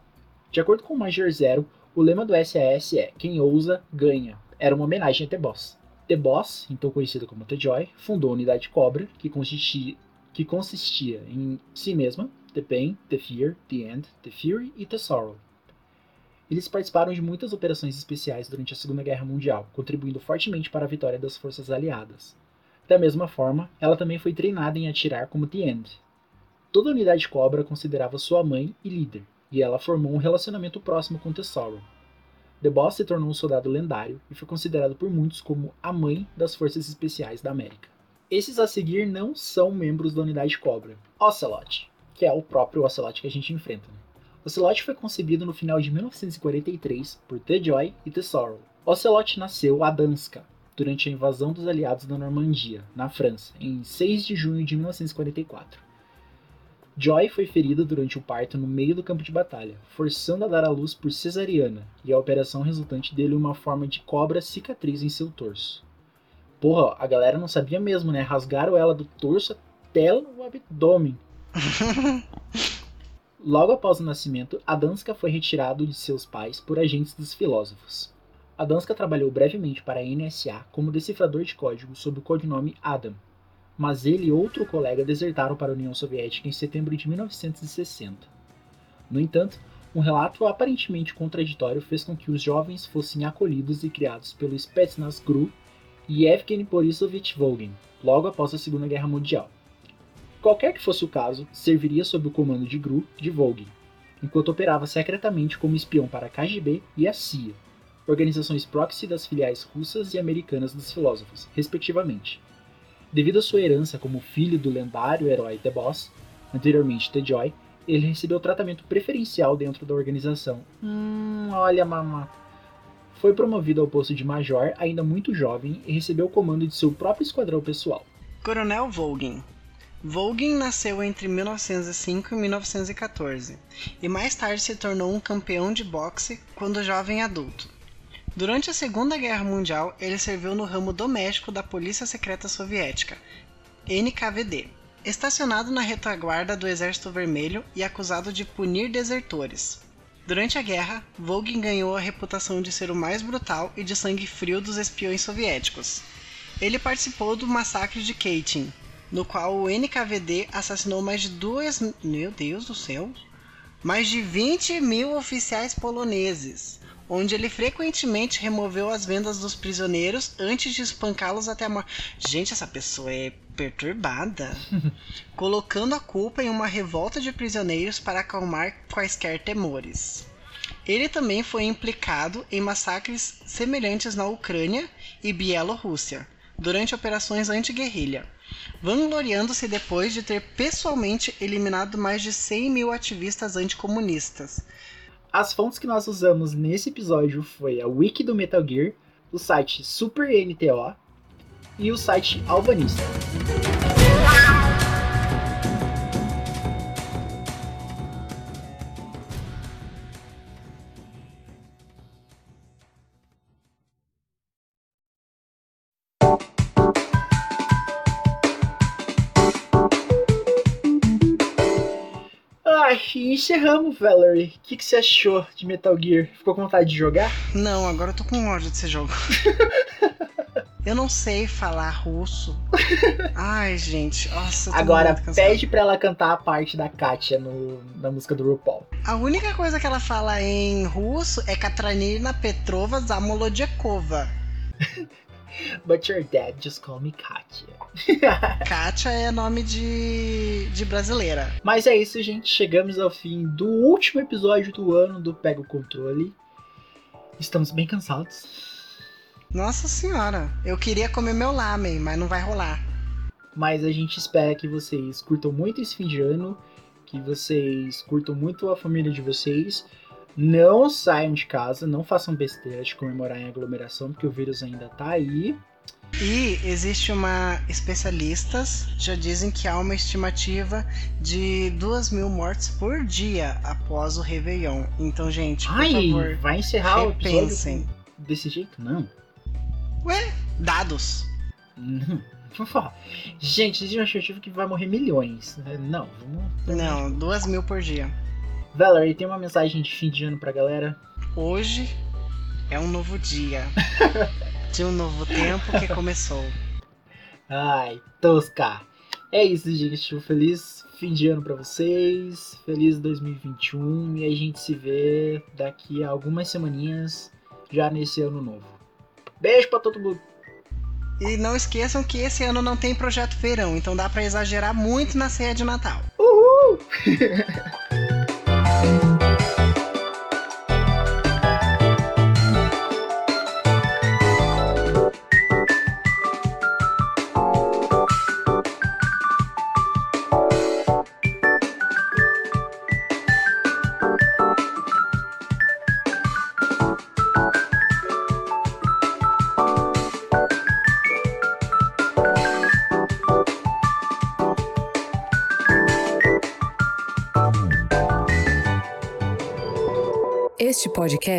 De acordo com o Major Zero, o lema do SAS é Quem ousa, ganha. Era uma homenagem a The Boss. The Boss, então conhecida como The Joy, fundou a unidade Cobra, que consistia, que consistia em si mesma, The Pain, The Fear, The End, The Fury e The Sorrow. Eles participaram de muitas operações especiais durante a Segunda Guerra Mundial, contribuindo fortemente para a vitória das forças aliadas. Da mesma forma, ela também foi treinada em atirar como The End. Toda a unidade Cobra considerava sua mãe e líder, e ela formou um relacionamento próximo com The Sorrow. The Boss se tornou um soldado lendário e foi considerado por muitos como a mãe das Forças Especiais da América. Esses a seguir não são membros da unidade Cobra. Ocelot, que é o próprio Ocelot que a gente enfrenta. Né? Ocelot foi concebido no final de 1943 por The Joy e The Sorrow. Ocelot nasceu a Danska, durante a invasão dos aliados da Normandia, na França, em 6 de junho de 1944. Joy foi ferida durante o parto no meio do campo de batalha, forçando a dar à luz por cesariana, e a operação resultante deu-lhe uma forma de cobra cicatriz em seu torso. Porra, a galera não sabia mesmo, né? Rasgaram ela do torso até o abdômen. Logo após o nascimento, a Danska foi retirado de seus pais por agentes dos filósofos. A Danska trabalhou brevemente para a NSA como decifrador de código sob o codinome Adam, mas ele e outro colega desertaram para a União Soviética em setembro de 1960. No entanto, um relato aparentemente contraditório fez com que os jovens fossem acolhidos e criados pelo Spetsnaz GRU e Evgeny Borisovich Volgin, logo após a Segunda Guerra Mundial. Qualquer que fosse o caso, serviria sob o comando de GRU de Volgin, enquanto operava secretamente como espião para a KGB e a CIA, organizações proxy das filiais russas e americanas dos filósofos, respectivamente. Devido à sua herança como filho do lendário herói The Boss, anteriormente The Joy, ele recebeu tratamento preferencial dentro da organização. Hum, olha, mamá. Foi promovido ao posto de major ainda muito jovem e recebeu o comando de seu próprio esquadrão pessoal. Coronel Volgin. Volgin nasceu entre 1905 e 1914 e mais tarde se tornou um campeão de boxe quando jovem adulto. Durante a Segunda Guerra Mundial, ele serviu no ramo doméstico da Polícia Secreta Soviética, NKVD, estacionado na retaguarda do Exército Vermelho e acusado de punir desertores. Durante a guerra, Volgin ganhou a reputação de ser o mais brutal e de sangue frio dos espiões soviéticos. Ele participou do massacre de Katyn, no qual o NKVD assassinou mais de duas. Meu Deus do céu! Mais de 20 mil oficiais poloneses, onde ele frequentemente removeu as vendas dos prisioneiros antes de espancá-los até a morte. Gente, essa pessoa é perturbada. Colocando a culpa em uma revolta de prisioneiros para acalmar quaisquer temores. Ele também foi implicado em massacres semelhantes na Ucrânia e Bielorrússia, durante operações anti-guerrilha, vangloriando-se depois de ter pessoalmente eliminado mais de 100 mil ativistas anticomunistas. As fontes que nós usamos nesse episódio foi a wiki do Metal Gear, o site Super NTO e o site Albanista. E encerramos, Valerie. O que, que você achou de Metal Gear? Ficou com vontade de jogar? Não, agora eu tô com ódio desse jogo. eu não sei falar russo. Ai, gente, nossa. eu tô Agora, pede pra ela cantar a parte da Katia no, na música do RuPaul. A única coisa que ela fala em russo é Katranina Petrova Zamolodchikova. But your dad just call me Katia. Kátia é nome de, de brasileira. Mas é isso, gente. Chegamos ao fim do último episódio do ano do Pega o Controle. Estamos bem cansados. Nossa senhora, eu queria comer meu lamen, mas não vai rolar. Mas a gente espera que vocês curtam muito esse fim de ano, que vocês curtam muito a família de vocês. Não saiam de casa, não façam besteira de comemorar em aglomeração, porque o vírus ainda tá aí. E existe uma. Especialistas já dizem que há uma estimativa de 2 mil mortes por dia após o Réveillon. Então, gente, por Ai, favor, vai encerrar o episódio repensem. desse jeito? Não. Ué, dados. Não. Por favor. Gente, existe uma estimativa que vai morrer milhões. né? Não, vamos. Não, 2 mil por dia. Valerie, tem uma mensagem de fim de ano pra galera? Hoje é um novo dia. de um novo tempo que começou. Ai, tosca. É isso, gente. Feliz fim de ano pra vocês. Feliz 2021. E a gente se vê daqui a algumas semaninhas, já nesse ano novo. Beijo pra todo mundo. E não esqueçam que esse ano não tem projeto verão, então dá pra exagerar muito na ceia de Natal. Uhul!